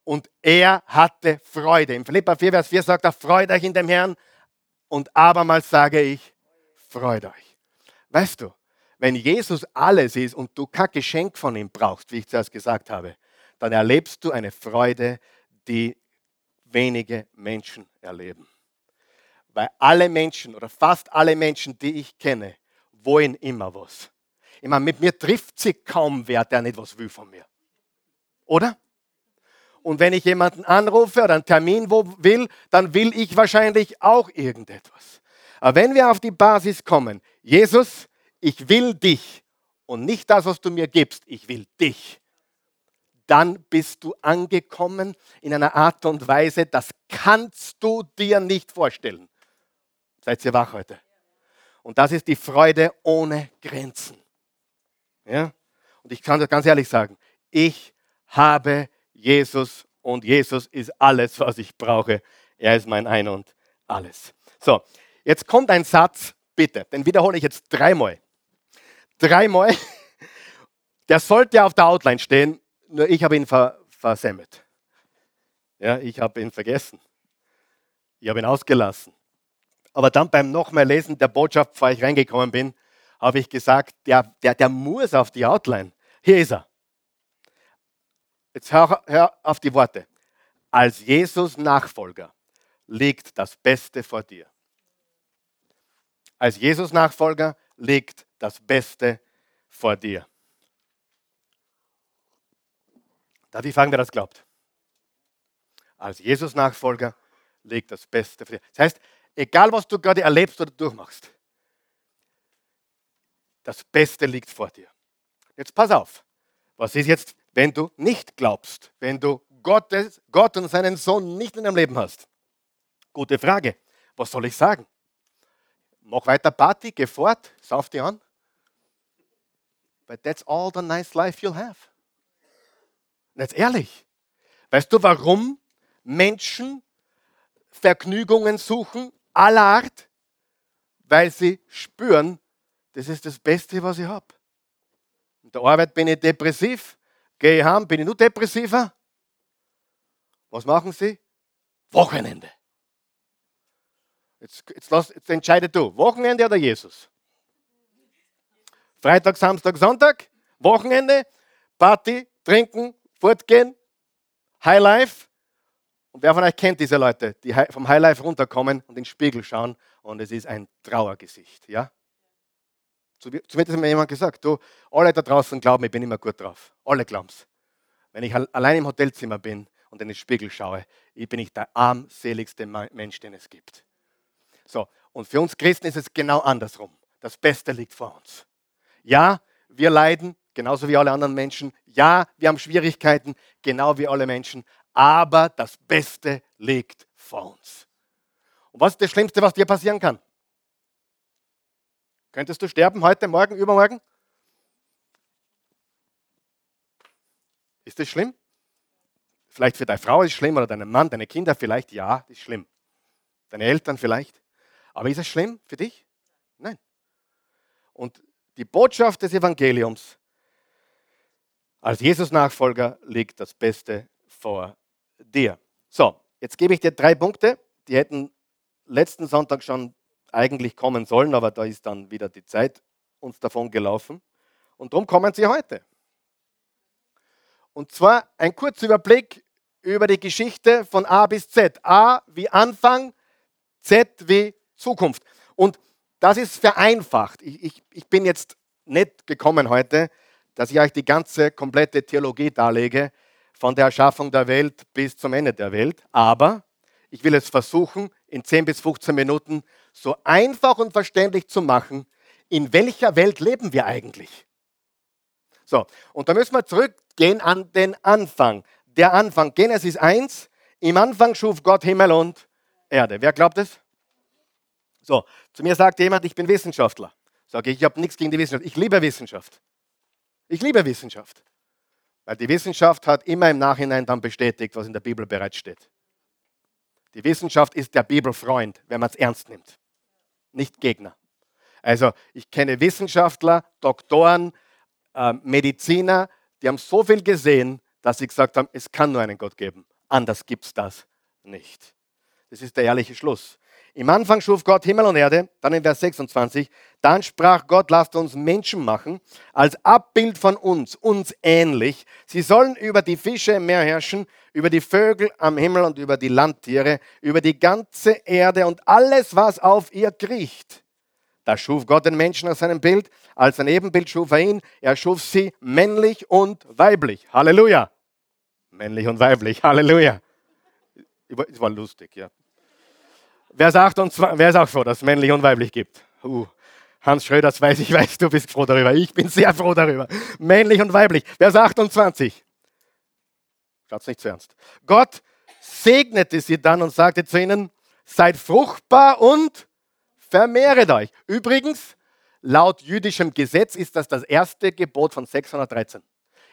Und er hatte Freude. Im Philippa 4, Vers 4 sagt er, freut euch in dem Herrn. Und abermals sage ich, freut euch. Weißt du, wenn Jesus alles ist und du kein Geschenk von ihm brauchst, wie ich zuerst gesagt habe, dann erlebst du eine Freude, die wenige Menschen erleben. Weil alle Menschen oder fast alle Menschen, die ich kenne, wollen immer was. Ich meine, mit mir trifft sich kaum wer, der nicht was will von mir. Oder? Und wenn ich jemanden anrufe oder einen Termin will, dann will ich wahrscheinlich auch irgendetwas. Aber wenn wir auf die Basis kommen, Jesus, ich will dich und nicht das, was du mir gibst, ich will dich, dann bist du angekommen in einer Art und Weise, das kannst du dir nicht vorstellen. Seid ihr wach heute? Und das ist die Freude ohne Grenzen. Ja? Und ich kann das ganz ehrlich sagen, ich habe Jesus und Jesus ist alles, was ich brauche. Er ist mein Ein und alles. So, jetzt kommt ein Satz, bitte, den wiederhole ich jetzt dreimal dreimal. Der sollte auf der Outline stehen, nur ich habe ihn ver versemmelt. Ja, ich habe ihn vergessen. Ich habe ihn ausgelassen. Aber dann beim nochmal Lesen der Botschaft, bevor ich reingekommen bin, habe ich gesagt, der, der, der muss auf die Outline. Hier ist er. Jetzt hör, hör auf die Worte. Als Jesus Nachfolger liegt das Beste vor dir. Als Jesus Nachfolger liegt das Beste vor dir. Darf ich fragen, wer das glaubt? Als Jesus-Nachfolger liegt das Beste vor dir. Das heißt, egal was du gerade erlebst oder durchmachst, das Beste liegt vor dir. Jetzt pass auf. Was ist jetzt, wenn du nicht glaubst, wenn du Gottes, Gott und seinen Sohn nicht in deinem Leben hast? Gute Frage. Was soll ich sagen? Mach weiter Party, geh fort, sauf dich an. But that's all the nice life you'll have. Und jetzt ehrlich, weißt du, warum Menschen Vergnügungen suchen aller Art? Weil sie spüren, das ist das Beste, was ich habe. In der Arbeit bin ich depressiv, gehe heim, bin ich nur depressiver. Was machen sie? Wochenende. Jetzt, jetzt, lass, jetzt entscheide du, Wochenende oder Jesus? Freitag, Samstag, Sonntag, Wochenende, Party, trinken, fortgehen, Highlife. Und wer von euch kennt diese Leute, die vom Highlife runterkommen und in den Spiegel schauen und es ist ein Trauergesicht, ja? Zu mir hat mir jemand gesagt, du, alle da draußen glauben, ich bin immer gut drauf. Alle glauben es. Wenn ich allein im Hotelzimmer bin und in den Spiegel schaue, bin ich der armseligste Mensch, den es gibt. So, und für uns Christen ist es genau andersrum. Das Beste liegt vor uns. Ja, wir leiden, genauso wie alle anderen Menschen. Ja, wir haben Schwierigkeiten, genau wie alle Menschen. Aber das Beste liegt vor uns. Und was ist das Schlimmste, was dir passieren kann? Könntest du sterben heute, morgen, übermorgen? Ist das schlimm? Vielleicht für deine Frau ist es schlimm oder deinen Mann, deine Kinder vielleicht, ja, ist schlimm. Deine Eltern vielleicht. Aber ist es schlimm für dich? Nein. Und die Botschaft des Evangeliums als Jesus-Nachfolger liegt das Beste vor dir. So, jetzt gebe ich dir drei Punkte, die hätten letzten Sonntag schon eigentlich kommen sollen, aber da ist dann wieder die Zeit uns davon gelaufen. Und darum kommen sie heute. Und zwar ein kurzer Überblick über die Geschichte von A bis Z. A wie Anfang, Z wie Zukunft. Und das ist vereinfacht. Ich, ich, ich bin jetzt nicht gekommen heute, dass ich euch die ganze komplette Theologie darlege, von der Erschaffung der Welt bis zum Ende der Welt. Aber ich will es versuchen, in 10 bis 15 Minuten so einfach und verständlich zu machen, in welcher Welt leben wir eigentlich? So, und da müssen wir zurückgehen an den Anfang. Der Anfang, Genesis 1, im Anfang schuf Gott Himmel und Erde. Wer glaubt es? So, zu mir sagt jemand, ich bin Wissenschaftler. Sage ich, ich habe nichts gegen die Wissenschaft. Ich liebe Wissenschaft. Ich liebe Wissenschaft. Weil die Wissenschaft hat immer im Nachhinein dann bestätigt, was in der Bibel bereits steht. Die Wissenschaft ist der Bibelfreund, wenn man es ernst nimmt, nicht Gegner. Also ich kenne Wissenschaftler, Doktoren, äh, Mediziner, die haben so viel gesehen, dass sie gesagt haben, es kann nur einen Gott geben. Anders gibt es das nicht. Das ist der ehrliche Schluss. Im Anfang schuf Gott Himmel und Erde, dann in Vers 26, dann sprach Gott, lasst uns Menschen machen, als Abbild von uns, uns ähnlich. Sie sollen über die Fische im Meer herrschen, über die Vögel am Himmel und über die Landtiere, über die ganze Erde und alles, was auf ihr kriecht. Da schuf Gott den Menschen aus seinem Bild, als ein Ebenbild schuf er ihn, er schuf sie männlich und weiblich. Halleluja! Männlich und weiblich, Halleluja! Das war lustig, ja. Wer sagt uns, wer ist auch froh, dass es männlich und weiblich gibt? Uh, Hans Schröder, das weiß ich, weiß, du bist froh darüber. Ich bin sehr froh darüber. Männlich und weiblich. Wer ist 28? Schaut's nicht zu ernst. Gott segnete sie dann und sagte zu ihnen, seid fruchtbar und vermehret euch. Übrigens, laut jüdischem Gesetz ist das das erste Gebot von 613.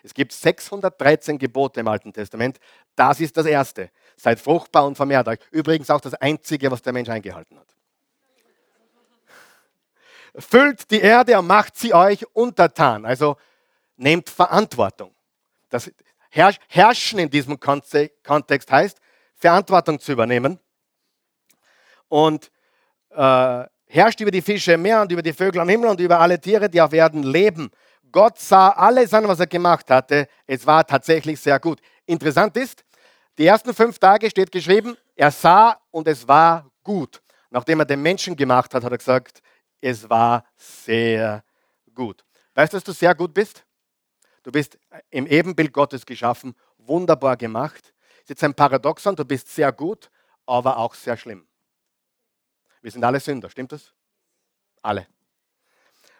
Es gibt 613 Gebote im Alten Testament. Das ist das erste. Seid fruchtbar und vermehrt euch. Übrigens auch das einzige, was der Mensch eingehalten hat. Füllt die Erde und macht sie euch untertan. Also nehmt Verantwortung. Das Herrschen in diesem Kontext heißt, Verantwortung zu übernehmen. Und äh, herrscht über die Fische im Meer und über die Vögel am Himmel und über alle Tiere, die auf Erden leben. Gott sah alles an, was er gemacht hatte. Es war tatsächlich sehr gut. Interessant ist, die ersten fünf Tage steht geschrieben, er sah und es war gut. Nachdem er den Menschen gemacht hat, hat er gesagt, es war sehr gut. Weißt du, dass du sehr gut bist? Du bist im Ebenbild Gottes geschaffen, wunderbar gemacht. Es ist jetzt ein Paradoxon, du bist sehr gut, aber auch sehr schlimm. Wir sind alle Sünder, stimmt das? Alle.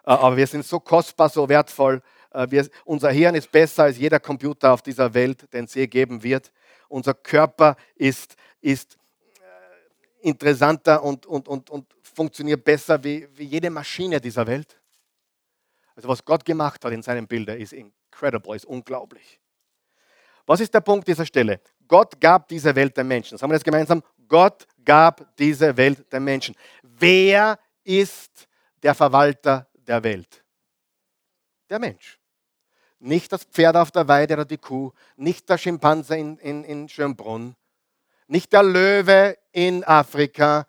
Äh, aber wir sind so kostbar, so wertvoll. Äh, wir, unser Hirn ist besser als jeder Computer auf dieser Welt, den es je geben wird unser Körper ist, ist äh, interessanter und, und, und, und funktioniert besser wie, wie jede Maschine dieser Welt. Also was Gott gemacht hat in seinen Bildern ist incredible, ist unglaublich. Was ist der Punkt dieser Stelle? Gott gab diese Welt den Menschen. Sagen wir das gemeinsam? Gott gab diese Welt den Menschen. Wer ist der Verwalter der Welt? Der Mensch. Nicht das Pferd auf der Weide oder die Kuh, nicht der Schimpanse in, in, in Schönbrunn, nicht der Löwe in Afrika,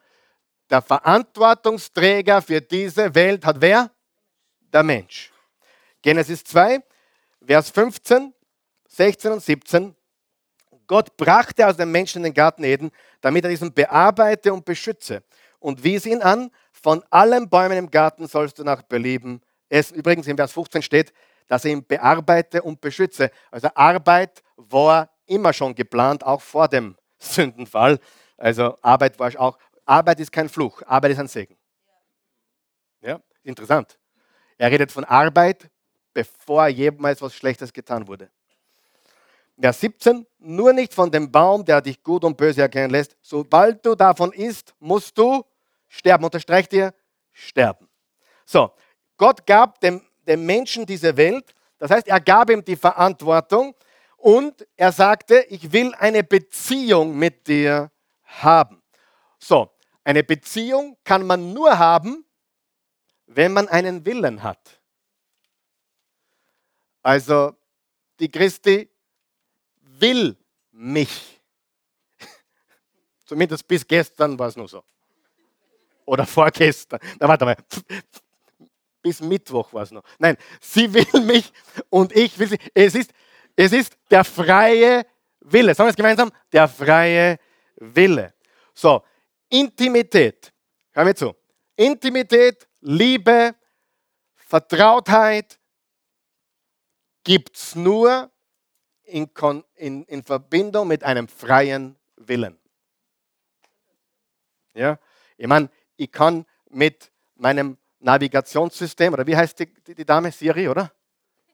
der Verantwortungsträger für diese Welt hat wer? Der Mensch. Genesis 2, Vers 15, 16 und 17. Gott brachte aus dem Menschen in den Garten Eden, damit er diesen bearbeite und beschütze und wies ihn an, von allen Bäumen im Garten sollst du nach Belieben essen. Übrigens in Vers 15 steht, dass er ihn bearbeite und beschütze. Also Arbeit war immer schon geplant, auch vor dem Sündenfall. Also Arbeit war auch, Arbeit ist kein Fluch, Arbeit ist ein Segen. Ja, interessant. Er redet von Arbeit, bevor jemals was Schlechtes getan wurde. Vers 17, nur nicht von dem Baum, der dich gut und böse erkennen lässt. Sobald du davon isst, musst du sterben. Unterstreicht dir, sterben. So, Gott gab dem, dem Menschen diese Welt. Das heißt, er gab ihm die Verantwortung und er sagte, ich will eine Beziehung mit dir haben. So, eine Beziehung kann man nur haben, wenn man einen Willen hat. Also die Christi will mich. Zumindest bis gestern war es nur so. Oder vorgestern. Na, warte mal. Bis Mittwoch war es noch. Nein, sie will mich und ich will sie. Es ist, es ist der freie Wille. Sagen wir es gemeinsam? Der freie Wille. So, Intimität. Hör mir zu. Intimität, Liebe, Vertrautheit gibt es nur in, in, in Verbindung mit einem freien Willen. Ja, ich meine, ich kann mit meinem Navigationssystem, oder wie heißt die, die, die Dame? Siri, oder?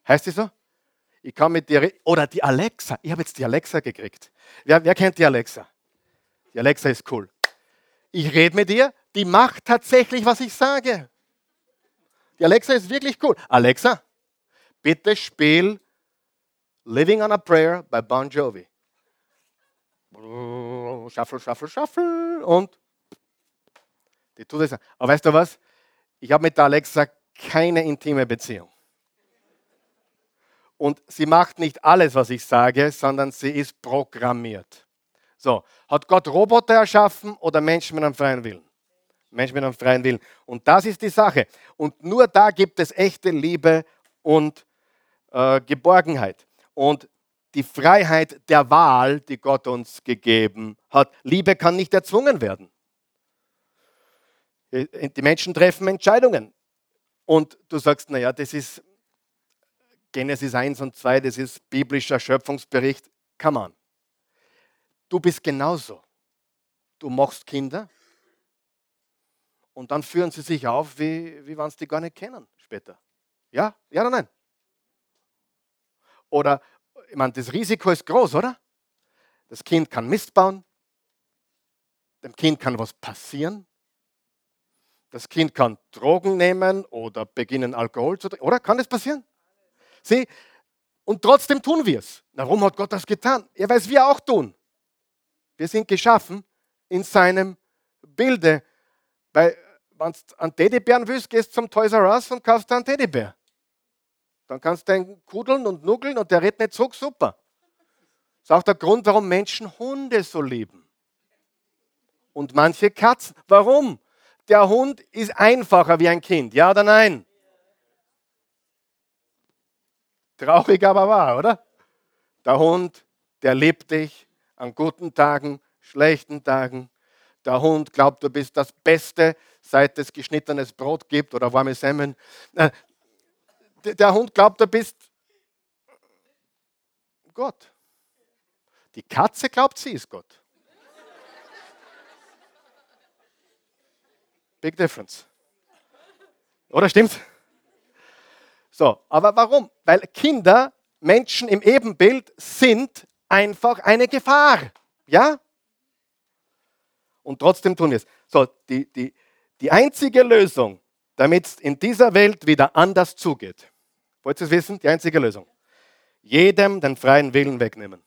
Heißt sie so? Ich kann mit dir, oder die Alexa. Ich habe jetzt die Alexa gekriegt. Wer, wer kennt die Alexa? Die Alexa ist cool. Ich rede mit ihr, die macht tatsächlich, was ich sage. Die Alexa ist wirklich cool. Alexa, bitte spiel Living on a Prayer bei Bon Jovi. Shuffle, shuffle, shuffle und die tut es. Aber weißt du was? Ich habe mit Alexa keine intime Beziehung. Und sie macht nicht alles, was ich sage, sondern sie ist programmiert. So, hat Gott Roboter erschaffen oder Menschen mit einem freien Willen? Menschen mit einem freien Willen. Und das ist die Sache. Und nur da gibt es echte Liebe und äh, Geborgenheit und die Freiheit der Wahl, die Gott uns gegeben hat. Liebe kann nicht erzwungen werden. Die Menschen treffen Entscheidungen. Und du sagst, naja, das ist Genesis 1 und 2, das ist biblischer Schöpfungsbericht. Come on. Du bist genauso. Du machst Kinder und dann führen sie sich auf, wie, wie wenn sie die gar nicht kennen später. Ja? Ja oder nein? Oder, ich meine, das Risiko ist groß, oder? Das Kind kann Mist bauen. Dem Kind kann was passieren. Das Kind kann Drogen nehmen oder beginnen Alkohol zu trinken. Oder kann das passieren? Sieh, und trotzdem tun wir es. Warum hat Gott das getan? Weil es wir auch tun. Wir sind geschaffen in seinem Bilde. Wenn du einen Teddybären willst, gehst du zum Toys R Us und kaufst einen Teddybär. Dann kannst du den kudeln und nuckeln und der redet nicht zurück, super. Das ist auch der Grund, warum Menschen Hunde so lieben. Und manche Katzen. Warum? Der Hund ist einfacher wie ein Kind, ja oder nein? Traurig aber wahr, oder? Der Hund, der liebt dich an guten Tagen, schlechten Tagen. Der Hund glaubt, du bist das Beste, seit es geschnittenes Brot gibt oder warme Semmeln. Äh, der Hund glaubt, du bist Gott. Die Katze glaubt, sie ist Gott. Big difference. Oder stimmt's? So, aber warum? Weil Kinder, Menschen im Ebenbild sind einfach eine Gefahr. Ja? Und trotzdem tun wir es. So, die, die, die einzige Lösung, damit es in dieser Welt wieder anders zugeht. Wollt ihr es wissen? Die einzige Lösung. Jedem den freien Willen wegnehmen.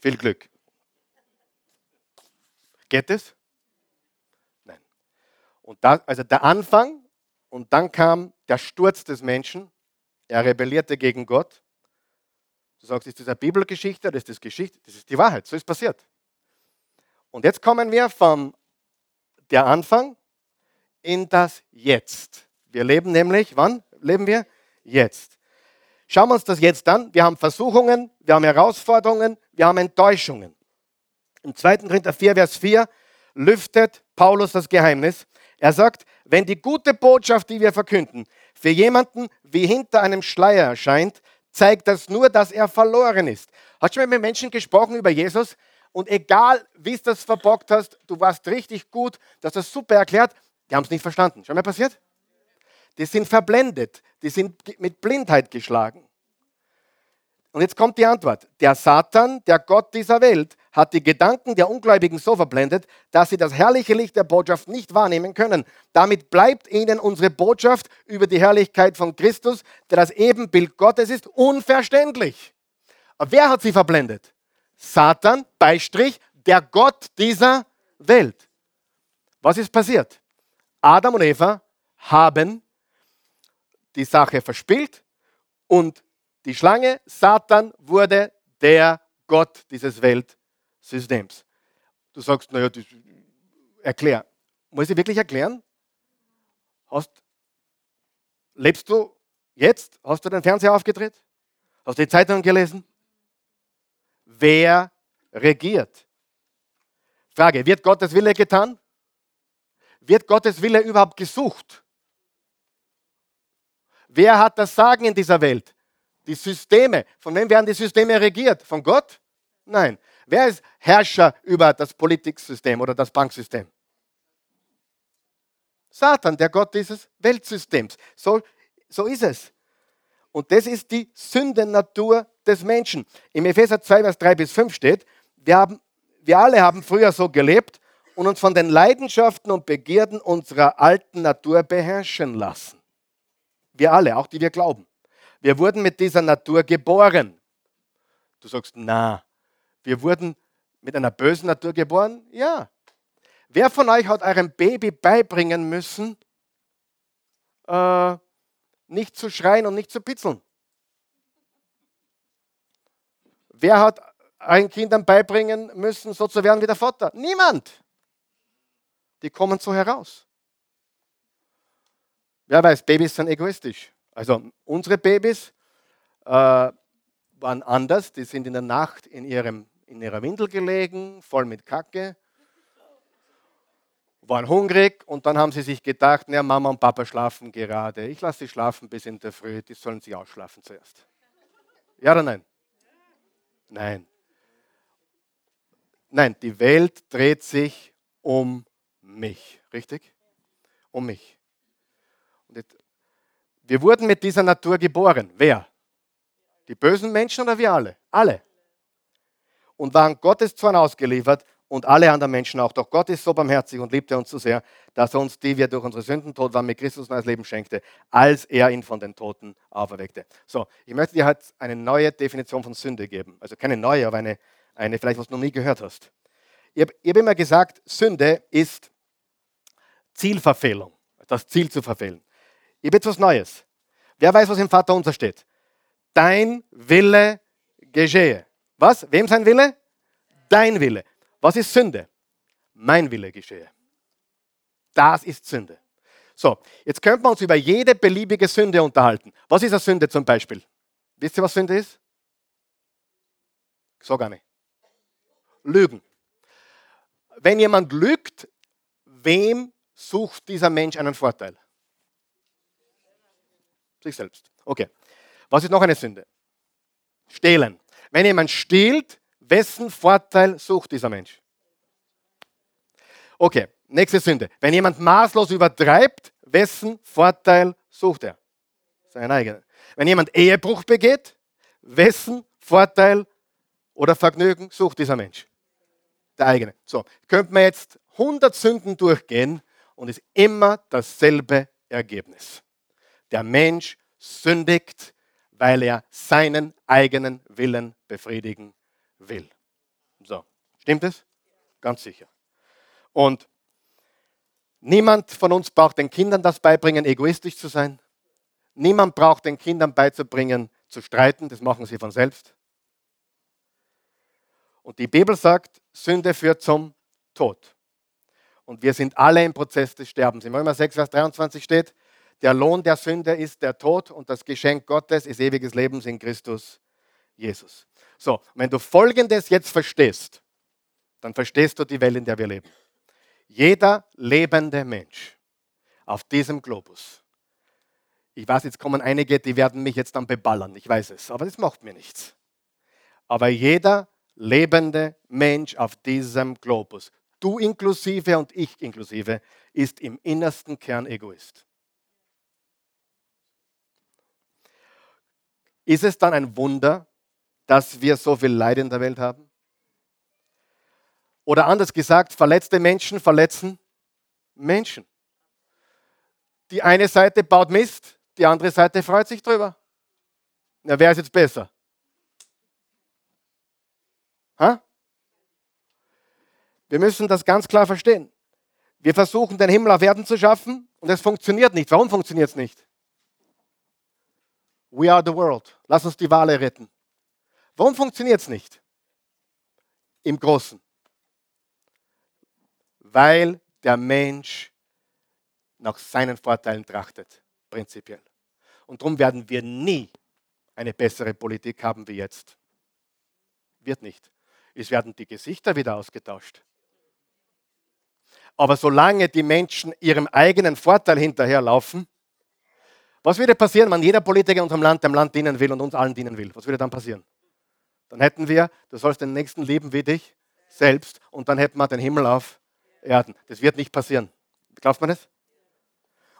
Viel Glück. Geht es? Und da, also der Anfang und dann kam der Sturz des Menschen. Er rebellierte gegen Gott. Du sagst, ist das eine Bibelgeschichte oder ist das Geschichte? Das ist die Wahrheit. So ist passiert. Und jetzt kommen wir vom der Anfang in das Jetzt. Wir leben nämlich, wann leben wir? Jetzt. Schauen wir uns das jetzt an. Wir haben Versuchungen, wir haben Herausforderungen, wir haben Enttäuschungen. Im 2. Korinther 4, Vers 4 lüftet Paulus das Geheimnis. Er sagt, wenn die gute Botschaft, die wir verkünden, für jemanden wie hinter einem Schleier erscheint, zeigt das nur, dass er verloren ist. Hast du schon mal mit Menschen gesprochen über Jesus? Und egal, wie du das verbockt hast, du warst richtig gut, du hast das super erklärt, die haben es nicht verstanden. Schon mal passiert? Die sind verblendet, die sind mit Blindheit geschlagen. Und jetzt kommt die Antwort. Der Satan, der Gott dieser Welt, hat die Gedanken der Ungläubigen so verblendet, dass sie das herrliche Licht der Botschaft nicht wahrnehmen können. Damit bleibt ihnen unsere Botschaft über die Herrlichkeit von Christus, der das Ebenbild Gottes ist, unverständlich. Wer hat sie verblendet? Satan, Beistrich, der Gott dieser Welt. Was ist passiert? Adam und Eva haben die Sache verspielt und die Schlange, Satan, wurde der Gott dieses Weltsystems. Du sagst, naja, erklär. Muss ich wirklich erklären? Hast, lebst du jetzt? Hast du den Fernseher aufgedreht? Hast du die Zeitung gelesen? Wer regiert? Frage, wird Gottes Wille getan? Wird Gottes Wille überhaupt gesucht? Wer hat das Sagen in dieser Welt? Die Systeme. Von wem werden die Systeme regiert? Von Gott? Nein. Wer ist Herrscher über das Politiksystem oder das Banksystem? Satan, der Gott dieses Weltsystems. So, so ist es. Und das ist die Sündennatur des Menschen. Im Epheser 2, Vers 3 bis 5 steht, wir, haben, wir alle haben früher so gelebt und uns von den Leidenschaften und Begierden unserer alten Natur beherrschen lassen. Wir alle, auch die wir glauben. Wir wurden mit dieser Natur geboren. Du sagst, na, wir wurden mit einer bösen Natur geboren? Ja. Wer von euch hat eurem Baby beibringen müssen, äh, nicht zu schreien und nicht zu pitzeln? Wer hat euren Kindern beibringen müssen, so zu werden wie der Vater? Niemand. Die kommen so heraus. Wer weiß, Babys sind egoistisch. Also unsere Babys äh, waren anders, die sind in der Nacht in, ihrem, in ihrer Windel gelegen, voll mit Kacke, waren hungrig und dann haben sie sich gedacht, na, Mama und Papa schlafen gerade, ich lasse sie schlafen bis in der Früh, die sollen sich ausschlafen zuerst. Ja oder nein? Nein. Nein, die Welt dreht sich um mich, richtig? Um mich. Wir wurden mit dieser Natur geboren. Wer? Die bösen Menschen oder wir alle? Alle. Und waren Gottes Zorn ausgeliefert und alle anderen Menschen auch. Doch Gott ist so barmherzig und liebte uns so sehr, dass er uns, die wir durch unsere Sünden tot waren, mit Christus neues Leben schenkte, als er ihn von den Toten auferweckte. So, ich möchte dir halt eine neue Definition von Sünde geben. Also keine neue, aber eine, eine vielleicht, was du noch nie gehört hast. Ich habe hab immer gesagt, Sünde ist Zielverfehlung, das Ziel zu verfehlen. Ich habe jetzt was Neues. Wer weiß, was im Vater unser steht? Dein Wille geschehe. Was? Wem sein Wille? Dein Wille. Was ist Sünde? Mein Wille geschehe. Das ist Sünde. So, jetzt könnten wir uns über jede beliebige Sünde unterhalten. Was ist eine Sünde zum Beispiel? Wisst ihr, was Sünde ist? So gar nicht. Lügen. Wenn jemand lügt, wem sucht dieser Mensch einen Vorteil? Sich selbst. Okay. Was ist noch eine Sünde? Stehlen. Wenn jemand stiehlt, wessen Vorteil sucht dieser Mensch? Okay, nächste Sünde. Wenn jemand maßlos übertreibt, wessen Vorteil sucht er? Seinen eigenen. Wenn jemand Ehebruch begeht, wessen Vorteil oder Vergnügen sucht dieser Mensch? Der eigene. So, könnte man jetzt 100 Sünden durchgehen und ist immer dasselbe Ergebnis. Der Mensch sündigt, weil er seinen eigenen Willen befriedigen will. So, stimmt es? Ganz sicher. Und niemand von uns braucht den Kindern das beibringen, egoistisch zu sein. Niemand braucht den Kindern beizubringen, zu streiten. Das machen sie von selbst. Und die Bibel sagt, Sünde führt zum Tod. Und wir sind alle im Prozess des Sterbens. Im Römer 6, Vers 23 steht, der Lohn der Sünde ist der Tod und das Geschenk Gottes ist ewiges Leben in Christus Jesus. So, wenn du Folgendes jetzt verstehst, dann verstehst du die Welt, in der wir leben. Jeder lebende Mensch auf diesem Globus, ich weiß, jetzt kommen einige, die werden mich jetzt dann beballern, ich weiß es, aber das macht mir nichts. Aber jeder lebende Mensch auf diesem Globus, du inklusive und ich inklusive, ist im innersten Kern Egoist. Ist es dann ein Wunder, dass wir so viel Leid in der Welt haben? Oder anders gesagt, verletzte Menschen verletzen Menschen. Die eine Seite baut Mist, die andere Seite freut sich drüber. Na, wer ist jetzt besser? Ha? Wir müssen das ganz klar verstehen. Wir versuchen, den Himmel auf Erden zu schaffen und es funktioniert nicht. Warum funktioniert es nicht? We are the world. Lass uns die Wale retten. Warum funktioniert es nicht? Im Großen. Weil der Mensch nach seinen Vorteilen trachtet, prinzipiell. Und darum werden wir nie eine bessere Politik haben wie jetzt. Wird nicht. Es werden die Gesichter wieder ausgetauscht. Aber solange die Menschen ihrem eigenen Vorteil hinterherlaufen, was würde passieren, wenn jeder Politiker in unserem Land dem Land dienen will und uns allen dienen will? Was würde dann passieren? Dann hätten wir, du sollst den Nächsten lieben wie dich selbst und dann hätten wir den Himmel auf Erden. Das wird nicht passieren. Glaubt man das?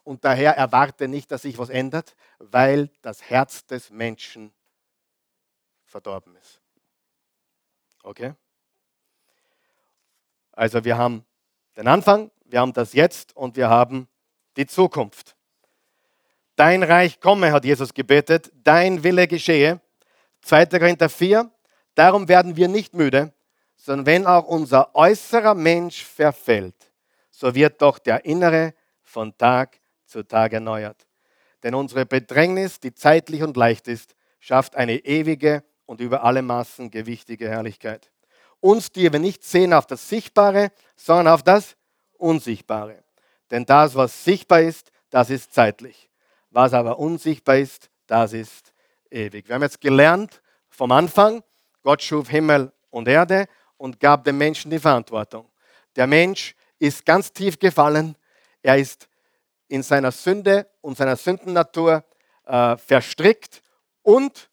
Und daher erwarte nicht, dass sich was ändert, weil das Herz des Menschen verdorben ist. Okay? Also wir haben den Anfang, wir haben das Jetzt und wir haben die Zukunft. Dein Reich komme, hat Jesus gebetet, dein Wille geschehe. 2. Korinther 4, darum werden wir nicht müde, sondern wenn auch unser äußerer Mensch verfällt, so wird doch der innere von Tag zu Tag erneuert. Denn unsere Bedrängnis, die zeitlich und leicht ist, schafft eine ewige und über alle Maßen gewichtige Herrlichkeit. Uns, die wir nicht sehen auf das Sichtbare, sondern auf das Unsichtbare. Denn das, was sichtbar ist, das ist zeitlich. Was aber unsichtbar ist, das ist ewig. Wir haben jetzt gelernt vom Anfang, Gott schuf Himmel und Erde und gab dem Menschen die Verantwortung. Der Mensch ist ganz tief gefallen. Er ist in seiner Sünde und seiner Sündennatur äh, verstrickt und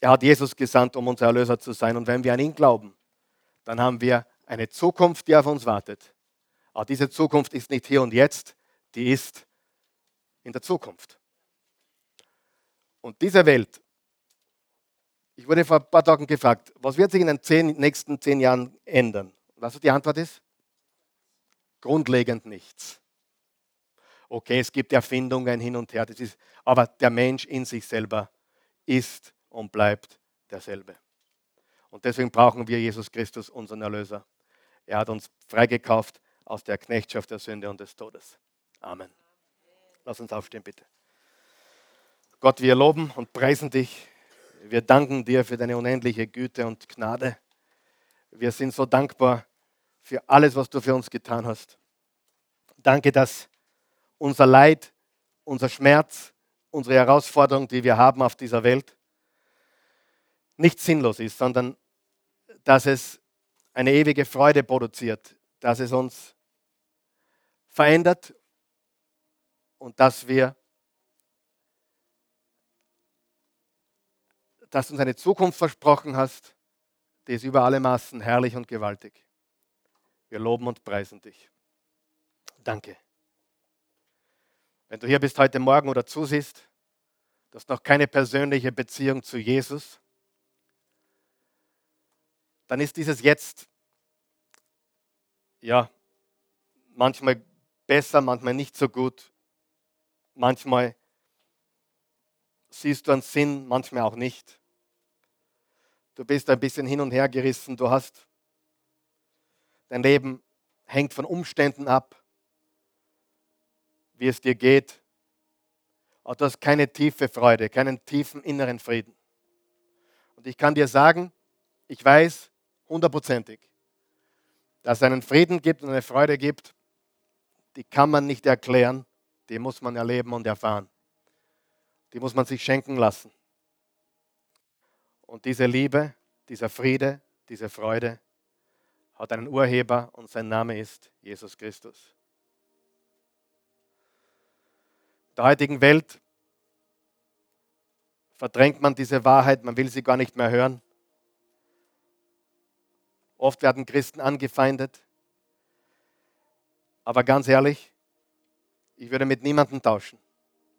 er hat Jesus gesandt, um unser Erlöser zu sein. Und wenn wir an ihn glauben, dann haben wir eine Zukunft, die auf uns wartet. Aber diese Zukunft ist nicht hier und jetzt, die ist in der Zukunft. Und diese Welt, ich wurde vor ein paar Tagen gefragt, was wird sich in den zehn, nächsten zehn Jahren ändern? Was die Antwort ist? Grundlegend nichts. Okay, es gibt Erfindungen hin und her, das ist, aber der Mensch in sich selber ist und bleibt derselbe. Und deswegen brauchen wir Jesus Christus, unseren Erlöser. Er hat uns freigekauft aus der Knechtschaft der Sünde und des Todes. Amen. Lass uns aufstehen, bitte. Gott, wir loben und preisen dich. Wir danken dir für deine unendliche Güte und Gnade. Wir sind so dankbar für alles, was du für uns getan hast. Danke, dass unser Leid, unser Schmerz, unsere Herausforderung, die wir haben auf dieser Welt, nicht sinnlos ist, sondern dass es eine ewige Freude produziert, dass es uns verändert und dass wir, dass du uns eine Zukunft versprochen hast, die ist über alle Maßen herrlich und gewaltig. Wir loben und preisen dich. Danke. Wenn du hier bist heute Morgen oder zusiehst, du hast noch keine persönliche Beziehung zu Jesus, dann ist dieses Jetzt ja manchmal besser, manchmal nicht so gut. Manchmal siehst du einen Sinn, manchmal auch nicht. Du bist ein bisschen hin und her gerissen. Du hast dein Leben hängt von Umständen ab, wie es dir geht. Aber du hast keine tiefe Freude, keinen tiefen inneren Frieden. Und ich kann dir sagen, ich weiß hundertprozentig, dass es einen Frieden gibt und eine Freude gibt, die kann man nicht erklären, die muss man erleben und erfahren. Die muss man sich schenken lassen. Und diese Liebe, dieser Friede, diese Freude hat einen Urheber und sein Name ist Jesus Christus. In der heutigen Welt verdrängt man diese Wahrheit, man will sie gar nicht mehr hören. Oft werden Christen angefeindet. Aber ganz ehrlich, ich würde mit niemandem tauschen.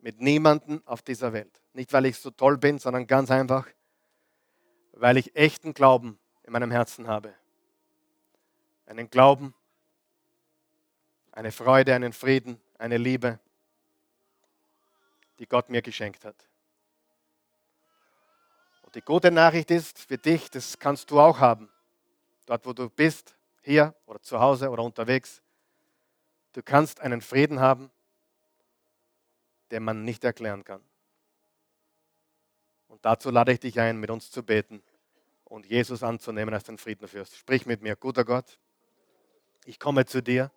Mit niemandem auf dieser Welt. Nicht, weil ich so toll bin, sondern ganz einfach, weil ich echten Glauben in meinem Herzen habe. Einen Glauben, eine Freude, einen Frieden, eine Liebe, die Gott mir geschenkt hat. Und die gute Nachricht ist für dich, das kannst du auch haben. Dort, wo du bist, hier oder zu Hause oder unterwegs. Du kannst einen Frieden haben, den man nicht erklären kann. Und dazu lade ich dich ein, mit uns zu beten und Jesus anzunehmen als den Friedenfürst. Sprich mit mir, guter Gott, ich komme zu dir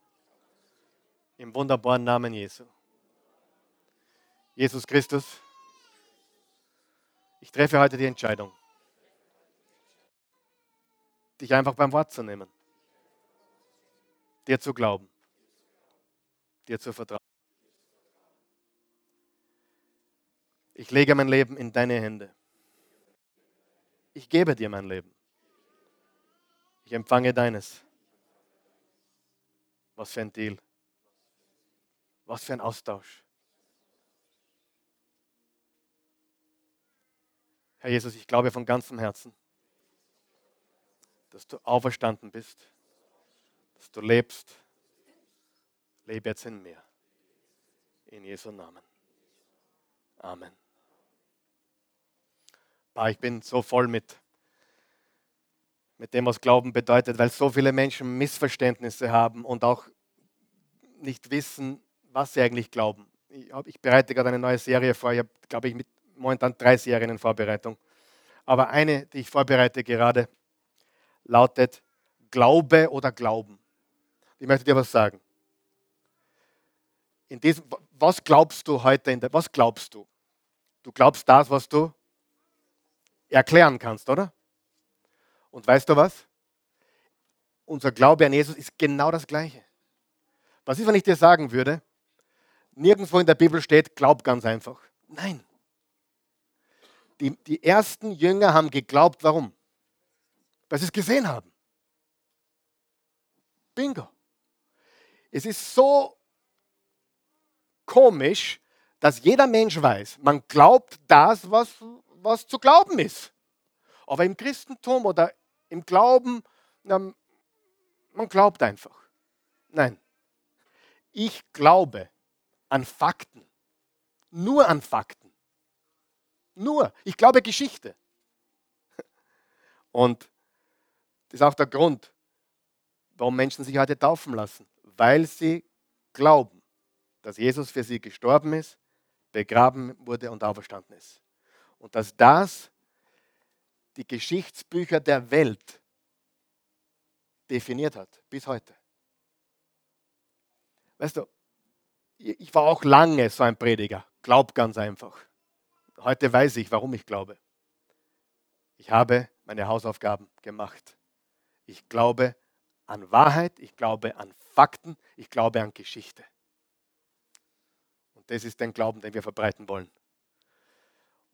im wunderbaren Namen Jesu. Jesus Christus, ich treffe heute die Entscheidung, dich einfach beim Wort zu nehmen, dir zu glauben, dir zu vertrauen. Ich lege mein Leben in deine Hände. Ich gebe dir mein Leben. Ich empfange deines. Was für ein Deal. Was für ein Austausch. Herr Jesus, ich glaube von ganzem Herzen, dass du auferstanden bist, dass du lebst. Lebe jetzt in mir. In Jesu Namen. Amen. Ich bin so voll mit, mit dem, was Glauben bedeutet, weil so viele Menschen Missverständnisse haben und auch nicht wissen, was sie eigentlich glauben. Ich, hab, ich bereite gerade eine neue Serie vor. Ich habe, glaube ich, mit momentan drei Serien in Vorbereitung. Aber eine, die ich vorbereite gerade, lautet Glaube oder Glauben. Ich möchte dir was sagen. In diesem, was glaubst du heute? Der, was glaubst du? Du glaubst das, was du erklären kannst, oder? Und weißt du was? Unser Glaube an Jesus ist genau das Gleiche. Was ist, wenn ich dir sagen würde, nirgendwo in der Bibel steht, glaub ganz einfach. Nein. Die, die ersten Jünger haben geglaubt, warum? Weil sie es gesehen haben. Bingo. Es ist so komisch, dass jeder Mensch weiß, man glaubt das, was, was zu glauben ist. Aber im Christentum oder im Glauben, man glaubt einfach. Nein. Ich glaube an Fakten. Nur an Fakten. Nur. Ich glaube Geschichte. Und das ist auch der Grund, warum Menschen sich heute taufen lassen. Weil sie glauben, dass Jesus für sie gestorben ist, begraben wurde und auferstanden ist. Und dass das die Geschichtsbücher der Welt definiert hat, bis heute. Weißt du, ich war auch lange so ein Prediger, glaub ganz einfach. Heute weiß ich, warum ich glaube. Ich habe meine Hausaufgaben gemacht. Ich glaube an Wahrheit, ich glaube an Fakten, ich glaube an Geschichte. Und das ist der Glauben, den wir verbreiten wollen.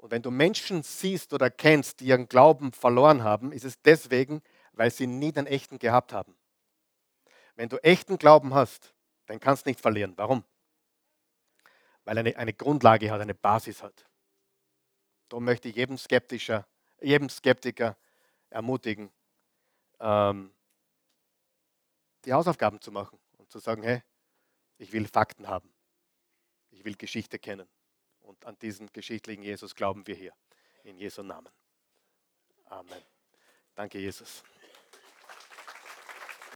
Und wenn du Menschen siehst oder kennst, die ihren Glauben verloren haben, ist es deswegen, weil sie nie den echten gehabt haben. Wenn du echten Glauben hast, dann kannst du nicht verlieren. Warum? Weil er eine, eine Grundlage hat, eine Basis hat. Darum möchte ich jedem, Skeptischer, jedem Skeptiker ermutigen, ähm, die Hausaufgaben zu machen und zu sagen, hey, ich will Fakten haben. Ich will Geschichte kennen. Und an diesen geschichtlichen Jesus glauben wir hier. In Jesu Namen. Amen. Danke, Jesus.